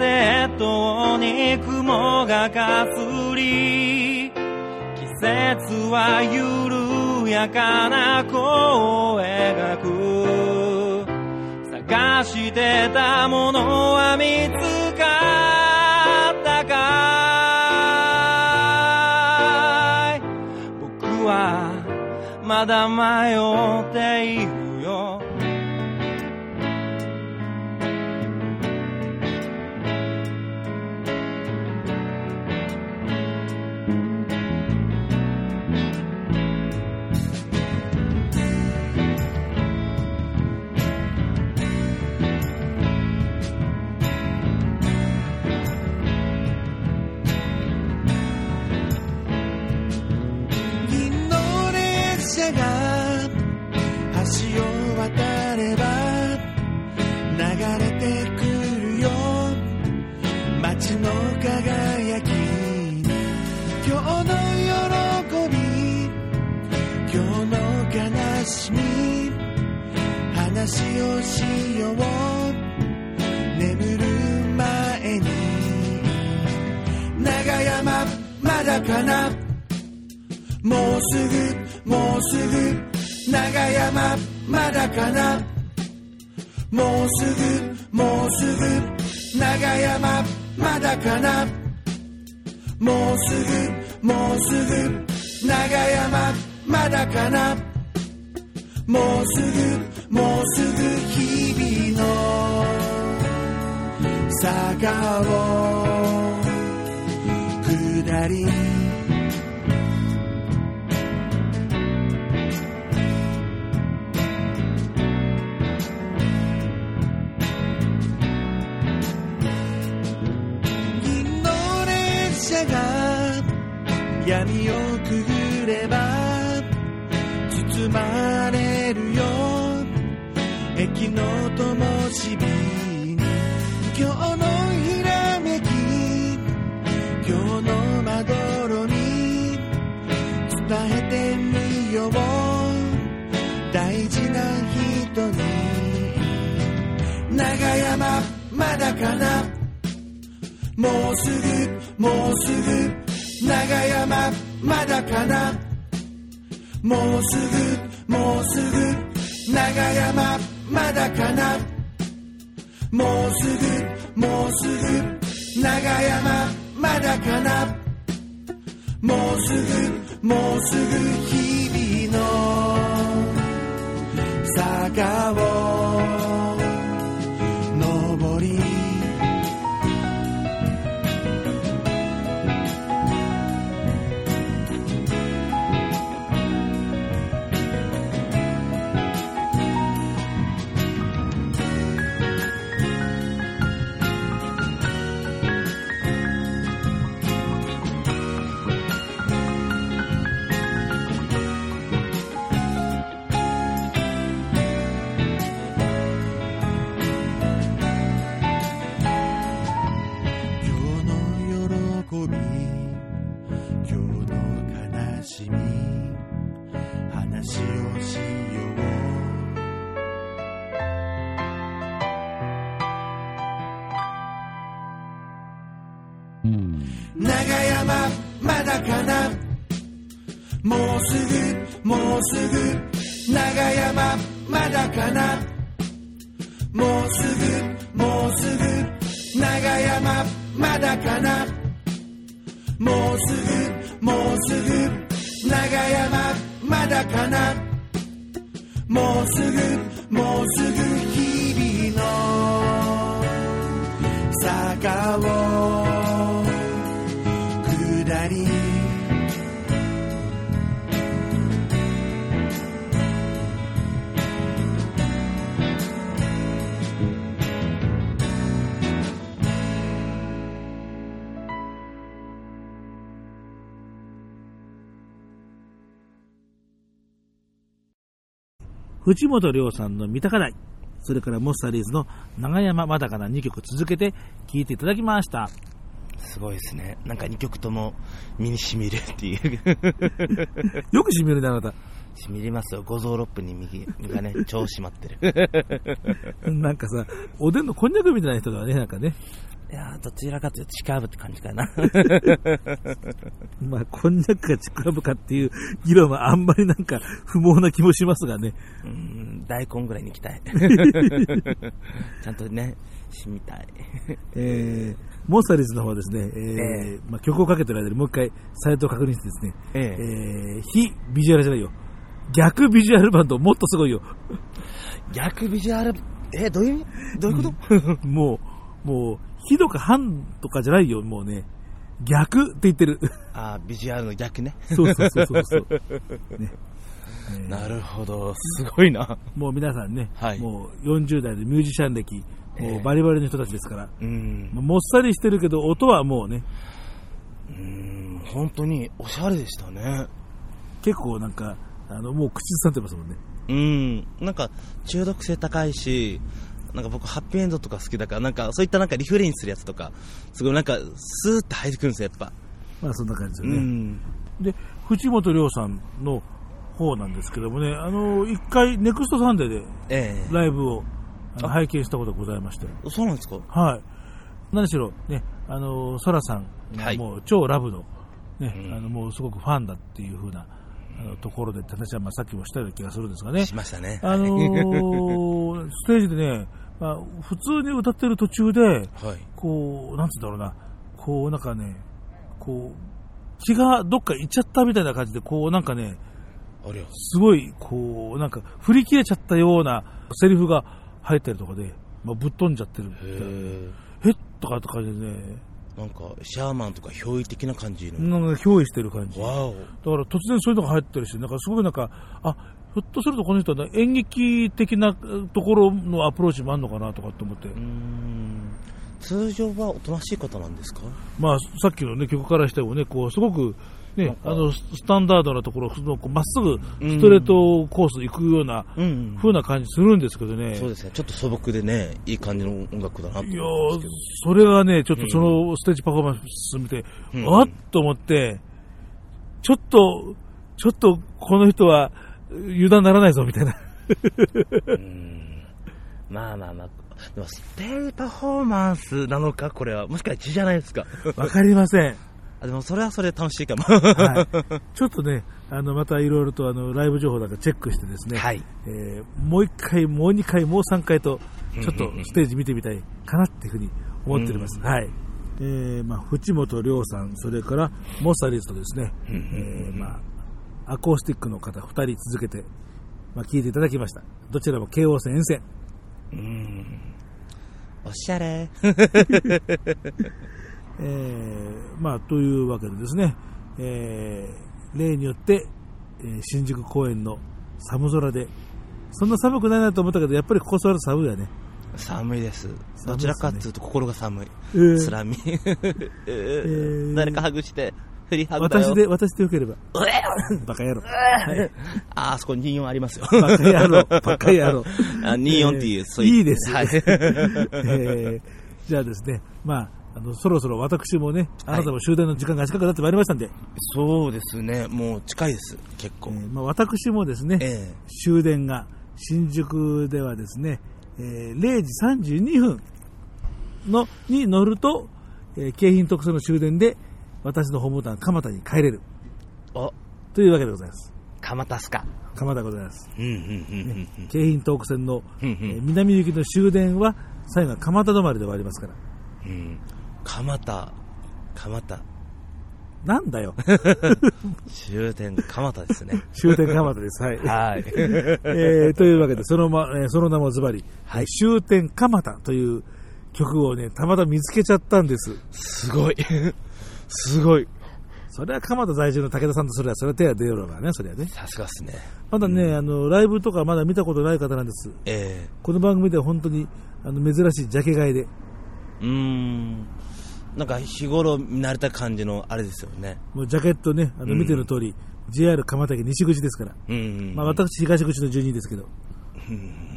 空鉄塔に雲がかすり季節は緩やかな弧を描く。探してたものは見つかったかい？僕はまだ迷っている。話をしよう。眠る前に。長山まだかな。もうすぐもうすぐ。長山まだかな。もうすぐもうすぐ。長山まだかな。もうすぐもうすぐ。長山まだかな。もうすぐもうすぐ日々の坂を下り銀の列車が闇をくぐれば包まれ駅の灯火に今日のひらめき今日のまどろに伝えてみよう。大事な人に長山まだかな。もうすぐもうすぐ長山まだかな。もうすぐもうすぐ長山まだかな？もうすぐもうすぐ長山まだかな？もうすぐもうすぐ日々の坂をの喜び今日の悲しみ話をしよう。長山まだかな。もうすぐもうすぐ。長山まだかな。もうすぐもうすぐ。長山まだかなもうすぐもうすぐ長山まだかな？もうすぐもうすぐ日々の坂を藤本涼さんの三鷹台、それからモスタリーズの長山まだかな2曲続けて聴いていただきました。すごいですね。なんか2曲とも身に染みるっていう。よく締めるね、あなた。染みりますよ。五臓六腑に右がね、超締まってる。なんかさ、おでんのこんにゃくみたいな人だね、なんかね。いやーどちらかというと近ぶって感じかな。まあ、こんにゃくかちくわぶかっていう議論はあんまりなんか不毛な気もしますがね。うん大根ぐらいに行きたい。ちゃんとね、染みたい。えーモンスタリーズの方はですね、えーまあ、曲をかけてる間にもう一回サイトを確認してですね、えええー非ビジュアルじゃないよ。逆ビジュアルバンドもっとすごいよ。逆ビジュアル、え、どういうどういうこと、もう、もう、非とか反とかじゃないよ、もうね。逆って言ってる。あービジュアルの逆ね。そうそうそうそうそう。ね なるほど、すごいな。もう皆さんね、はいもう40代でミュージシャン歴、もうバリバリの人たちですから、うん。まあもっさりしてるけど、音はもうね、うん、本当におしゃれでしたね。結構なんか、あの、もう口ずさんでますもんね。うん、なんか中毒性高いし、なんか僕ハッピーエンドとか好きだから、なんかそういったなんかリフレインするやつとか、すごいなんかスーッて入ってくるんですよ、やっぱ。まあそんな感じですうよね。ん。で、藤本涼さんの方なんですけどもね、あの、一回、ネクストサンデーでえライブを拝見したことがございまして、えそうなんですか？はい。何しろ、ね、あの、ソラさんはいがもう超ラブの、ね、うんあの、もうすごくファンだっていう風な、あのところでって話は、まあ、さっきもしたような気がするんですがね。しましたね。あのー ステージでね、まあ、普通に歌ってる途中で、はい。こう、なんつうんだろうな、こう、なんかね、こう、気がどっか行っちゃったみたいな感じで、こう、なんかね、ありゃ。すごい、こう、なんか、振り切れちゃったようなセリフが入ったりとかで、まあ、ぶっ飛んじゃってるえっとかって感じでね、え。なんか、シャーマンとか憑依的な感じの。なんか憑依してる感じ。だか。ら突然そういうのが入ってるし、なんかすごいなんか、あ、ひょっとするとこの人は演劇的なえところのアプローチもあるのかなとかって思って。通常はおとなしい方なんですか？まあ、さっきのね、曲からしてもね、こう、すごく、ね、かあの、スタンダードなところ、まっすぐストレートコース行くような、うん風な感じするんですけどね。そうですね。ちょっと素朴でね、いい感じの音楽だなと思いやそれがね、ちょっとそのステージパフォーマンス見て、うんあっと思って、ちょっと、ちょっとこの人は油断ならないぞみたいな。まあまあまあ。でも、ステージパフォーマンスなのか、これは。もしかしたら血じゃないですか。わかりません。あでも、それはそれで楽しいかも。はい。ちょっとね、あの、またいろいろとあの、ライブ情報なんかチェックしてですね、はい。えーもう一回、もう二回、もう三回と、ちょっとステージ見てみたいかなっていうふうに思っております。はい。えー、まあ、淵本涼さん、それから、モッサリスとですね、えー、まあ、アコースティックの方二人続けて、まあ、聞いていただきました。どちらも京王線沿線。うん。おしゃれ。えー、まあ、というわけでですね、えー、例によって、えー新宿公園の寒空で、そんな寒くないなと思ったけど、やっぱりここ座ると寒いよね。寒いです。ねどちらかっていうと心が寒い。えーつらみ。ー 誰かハグして、振りハグだよ。私で、私でよければ。バカ野郎。はいあ、あそこ24ありますよ。バカ野郎。バカ野郎。あ24っていう、えーそういう。いいです。はい。えーじゃあですね、まあ、あの、そろそろ私もね、あなたも終電の時間が近くなってまいりましたんで、そうですね。もう近いです。結構。えーまあ、私もですね、え終電が新宿ではですね、えー0時32分のに乗ると、えー京浜特捜の終電で私のホームタウン蒲田に帰れるえお、というわけでございます。蒲田っすか。蒲田でございます。うん、うん、うん、うん。京浜東北線の、うんうんえー南行きの終電は最後は蒲田止まりで終わりますから。うん。蒲田、蒲田。なんだよ。終点蒲田ですね。終点蒲田です。はい。はい。えーというわけで、その,、まえーその名もズバリ、はい終点蒲田という曲をね、たまたま見つけちゃったんです。すごい。すごい。それは蒲田在住の武田さんとすれば、それは手が出ようがね、それはね。さすがっすね。まだね、あの、ライブとかまだ見たことない方なんです。えこの番組では本当に、あの、珍しいジャケ買いで。えうーん。なんか日頃見慣れた感じのあれですよね。もうジャケットね、あの、うん見ての通り、JR 蒲田駅西口ですから。うん。まあ、私、東口の住人ですけど。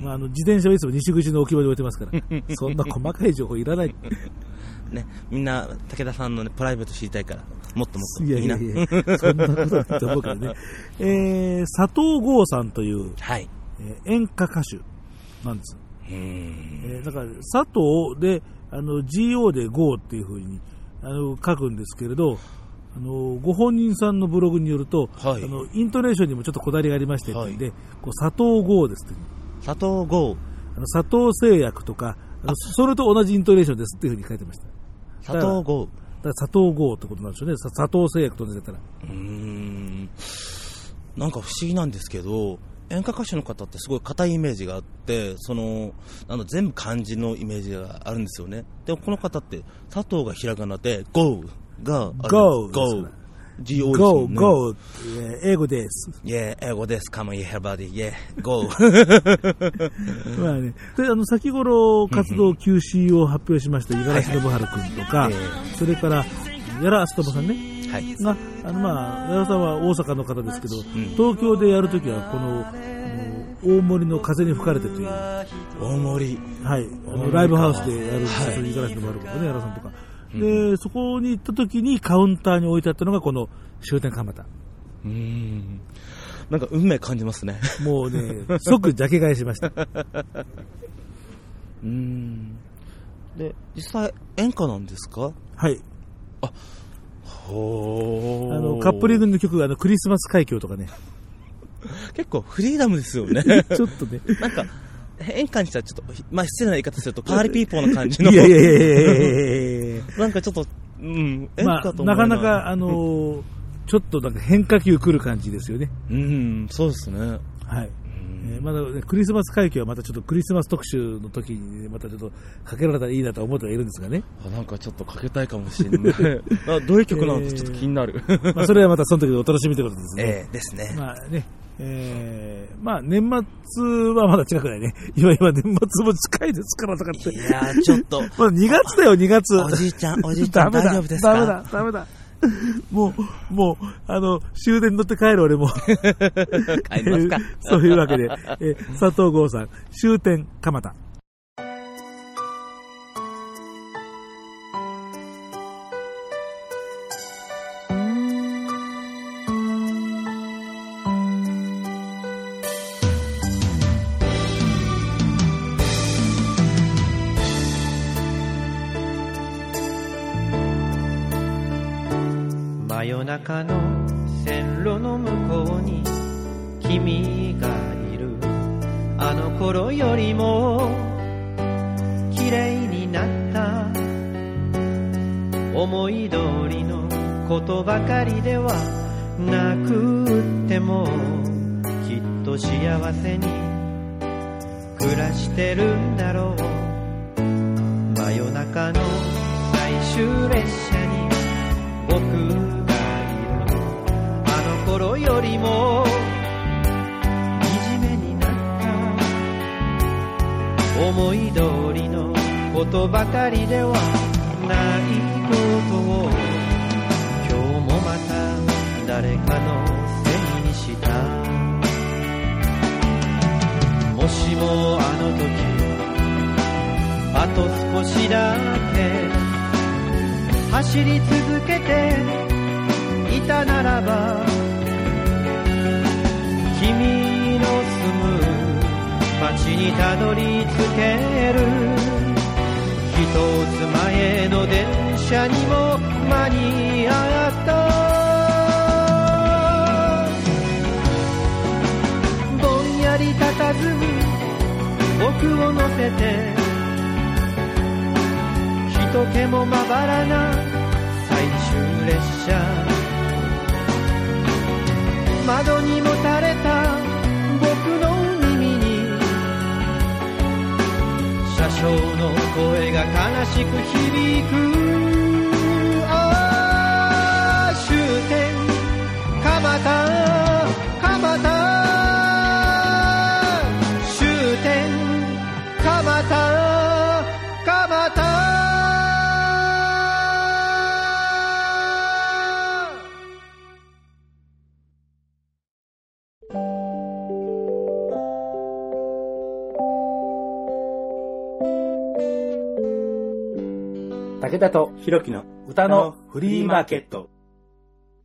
まあ、あの、自転車はいつも西口の置き場に置いてますから。そんな細かい情報いらない。ね、みんな、武田さんのね、プライベート知りたいから、もっともっと。いやいやいや、そんなことないと思うけどね。えー、佐藤剛さんという、はい。えー演歌歌手なんです。えーだから、佐藤で、あの、GO で GO っていう風に、あの、書くんですけれど、あの、ご本人さんのブログによると、はいあの、イントネーションにもちょっとこだわりがありましてっていうんで、こう佐藤剛ですって。佐藤剛。あの佐藤製薬とか、それと同じイントネーションですっていうふうに書いてました。佐藤剛。だから佐藤剛ってことなんでしょうね。さ佐藤製薬と同じだったら。うーん。なんか不思議なんですけど、演歌歌手の方ってすごい硬いイメージがあって、その、なんだ、全部漢字のイメージがあるんですよね。でもこの方って、佐藤がひらがなで、GO がある Go です GO GO です Go, もんね。go, えー英語です。Yeah, 英語です。Come on, everybody. Yeah, go. まあね、であの先頃活動休止を発表しました五十嵐信春君とか、えそれから矢良明友さんね、はい。が、あのまあ、矢良さんは大阪の方ですけど、ん東京でやるときは、この、大森の風に吹かれてという、は大森。い、あのライブハウスでやるんですはいよ、五十嵐信春君とね、矢良さんとか。で、そこに行ったときにカウンターに置いてあったのが、この終点蒲田。うーん。なんか運命感じますね。もうね、即ジャケ買いしました。うーん。で、実際演歌なんですか？はい。ほあの、カップリングの曲が、あの、クリスマス海峡とかね、結構フリーダムですよね。ちょっとね、なんか、演歌にしたらちょっと、まあ失礼な言い方すると、パーリーピーポーな感じの。いやいやいやいやいやなんかちょっと、うん、演まあ、なかなか、あのーちょっとなんか変化球来る感じですよね。うん、そうですね。はい。えーまだね、クリスマス会期はまたちょっとクリスマス特集の時にね、またちょっとかけられたらいいなと思ってはいるんですがね。あなんかちょっとかけたいかもしれない。あどういう曲なのか？ちょっと気になる。まあ、それはまたその時でお楽しみということですね。ええですね。まあね、えー、まあ年末はまだ近くないね。今今年末も近いですからとかって。いやー、ちょっと、まだ2月だよ、2月。おじいちゃん、おじいちゃん大丈夫ですか？ダメだ、ダメだ。もう、もう、あの、終電乗って帰る俺も。帰りますかそういうわけで、えー佐藤剛さん、終点蒲田。中の線路の向こうに君がいるあの頃よりも綺麗になった思い通りのことばかりではなくってもきっと幸せに暮らしてるんだろう真夜中の最終列車に僕頃よりも惨めになった思い通りのことばかりではないことを今日もまた誰かのせいにした。もしもあの時あと少しだけ走り続けていたならばにたどり着ける。一つ前の電車にも間に合った。ぼんやり佇む僕を乗せて。人気もまばらな最終列車。窓にもたれた。唱の声が悲しく響く。ああ終点蒲田。田とひろきの歌のフリーマーケット。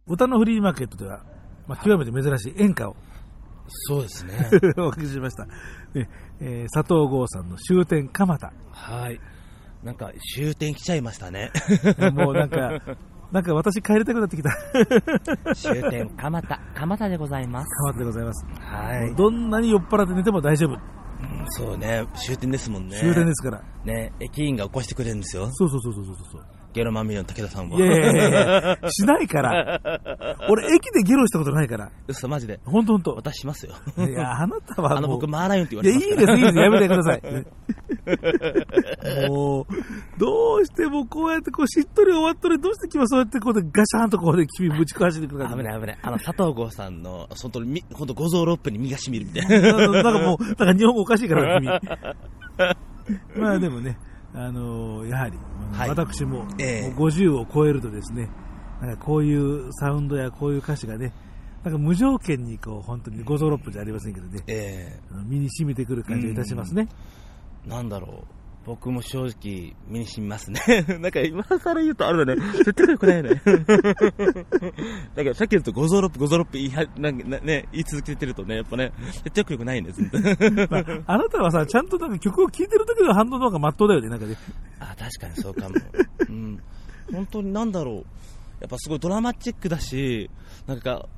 歌のフリーマーケットでは、まあ、極めて珍しい演歌をそうですね。お送りしました。ねえー佐藤剛さんの終点蒲田。はい。なんか終点来ちゃいましたね。もうなんか、なんか私帰りたくなってきた。終点蒲田、蒲田でございます。蒲田でございます。はい。どんなに酔っ払って寝ても大丈夫。そうね、終点ですもんね。終点ですから。ね、駅員が起こしてくれるんですよ。そうそうそうそうそうそう。ゲロまみれの武田さんは。いやいやいやいやしないから。俺、駅でゲロしたことないから。嘘、マジで。ほんとほんと。私しますよ。いや、あなたはもう。あの、僕、マーライオンっていや、言われていいです、いいです。やめてください。い。もう、どうしてもこうやってこうしっとり終わっとるどうして君はそうやってこうでガシャンとこうで君ぶち壊してくるか危ない危ない。あの、佐藤剛さんの、本当にみ、本当五臓六腑に身が染みるみたいな。なんかもう、なんか日本語おかしいから、君。まあでもね、あのーやはり、はい私も,、ええもう50を超えるとですね、なんかこういうサウンドやこういう歌詞がね、なんか無条件にこう本当に五臓六腑じゃありませんけどね、えあの身に染みてくる感じがいたしますね。えなんだろう。僕も正直、身に染みますね。なんか今更言うとあるのね。絶対良くないね。だからさっき言うと五臓六腑、五臓六腑言いは、なんかね、言い続けてるとね、やっぱね、絶対良くないんです。まあ、あなたはさ、ちゃんとなんか曲を聴いてる時の反応の方がまっとうだよね、なんかね。あ、確かにそうかも。うん。本当になんだろう。やっぱすごいドラマチックだし、なんか、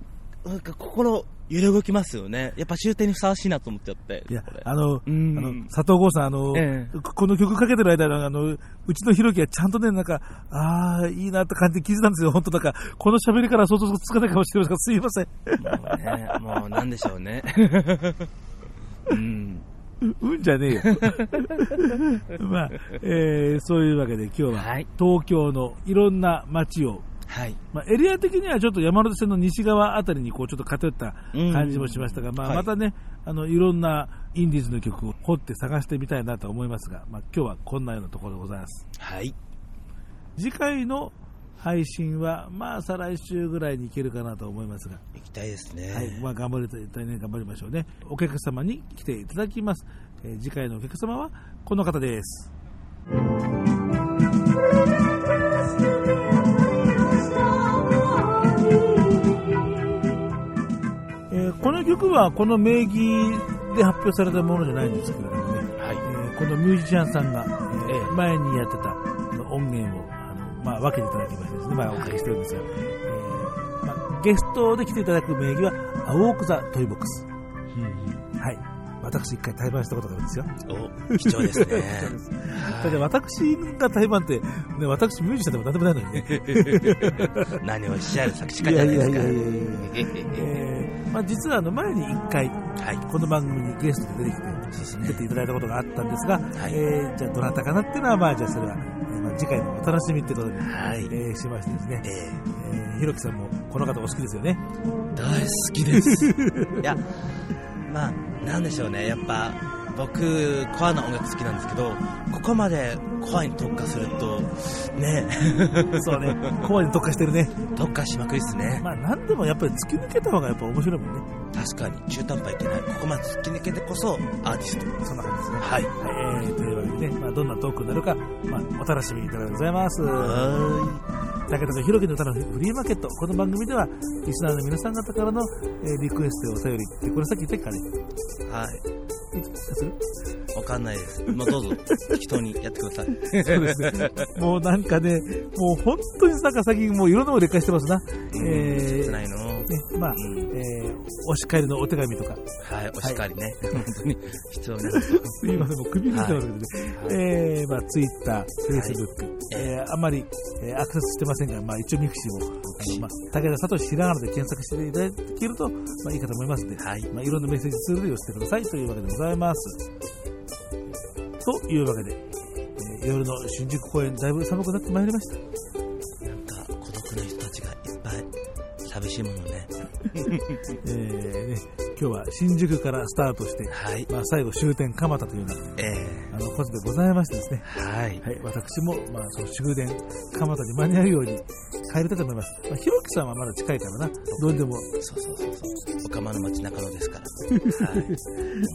なんか心揺れ動きますよね。やっぱ終点にふさわしいなと思っちゃって。いやこれ、あの、うんあの佐藤剛さん、あの、えこの曲かけてる間の、あの、うちのひろきはちゃんとね、なんか、ああ、いいなって感じで聞いてたんですよ、本当なんか、この喋りから想像つかないかもしれませんが、すいません。もうね、もうなんでしょうね。うん。ううんじゃねえよ。まあ、えーそういうわけで今日は、はい東京のいろんな街を、はい。まあ、エリア的にはちょっと山手線の西側あたりにこうちょっと偏った感じもしましたが、まあ、はいまたね、あのいろんなインディーズの曲を掘って探してみたいなと思いますが、まあ、今日はこんなようなところでございます。はい。次回の配信は、まあ、再来週ぐらいに行けるかなと思いますが、行きたいですね。はい、まあ、頑張りたいね、頑張りましょうね。お客様に来ていただきます。えー次回のお客様はこの方です。この曲はこの名義で発表されたものじゃないんですけれどもね、はい。えーこのミュージシャンさんが、えーええ。前にやってた音源をあの、まあ、分けていただきましてですね、まあ、おかけしてるんですが、えーまあ、ゲストで来ていただく名義は青奥座トイボックス。はい。私一回対バンしたことがあるんですよ。お、貴重ですね。だって私が対バンって、ね、私ミュージシャンでも何でもないのにね。何をおっしゃる作詞家じゃないですか。えーまあ、実はあの前に一回、はい。この番組にゲストで出てきて、出ていただいたことがあったんですが、いえーじゃあどなたかなっていうのは、まあじゃあそれは、えーまあ、次回のお楽しみってことで、はいえーしましてですねえ、えーひろきさんもこの方お好きですよね。ー大好きです。いや、まあ、なんでしょうね。やっぱ、僕、コアな音楽好きなんですけど、ここまでコアに特化すると、ね、そうね、コアに特化してるね。特化しまくりですね。まあ何でもやっぱり突き抜けた方がやっぱ面白いもんね。確かに、中途半端いけない。ここまで突き抜けてこそ、アーティスト。そんな感じですね。はい。はい、えーというわけでね、まあ、どんなトークになるか、まあ、お楽しみいただきございます。は武竹中弘樹の歌のフリーマーケット。この番組では、リスナーの皆さん方からの、えーリクエストやお便りって、これさっき言ったっけかね。はい。わかんないです。もうどうぞ、適当にやってください。そうですね。もうなんかね、もう本当になんか最近もういろんなもの劣化してますな。えーないの。ね、まあ、うんえーお叱りのお手紙とか。はい、お叱りね。本当に必要なすいません、もう首振ってますけどね。えー、まあ、ツイッター、フェイスブック、えーあんまり、えーアクセスしてませんが、まあ、一応ミクシーも、あの、まあ、武田聡ひらがなで検索していただけると、まあ、いいかと思いますので、はいまあ、いろんなメッセージツールで寄せてくださいというわけでございます。というわけで、えー夜の新宿公園、だいぶ寒くなってまいりました。なんか、孤独な人たちがいっぱい、寂しいものね。えーね、今日は新宿からスタートして、はい。まあ、最後終点蒲田というような、えあの、ことでございましてですね、ー、はい。はい、私も、まあ、その終電、蒲田に間に合うように帰りたいと思います。まあ、ひろきさんはまだ近いからな、どうにでも、そうそうそうそう。おかまの町中野ですから。はい。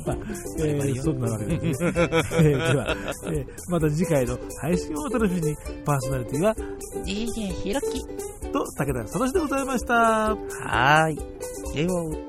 まあ、えー、そんなわけで、ね、えーでは、えーまた次回の配信をお楽しみに、パーソナリティは、DJ ひろきと、武田聡でございました。はーい。平和を。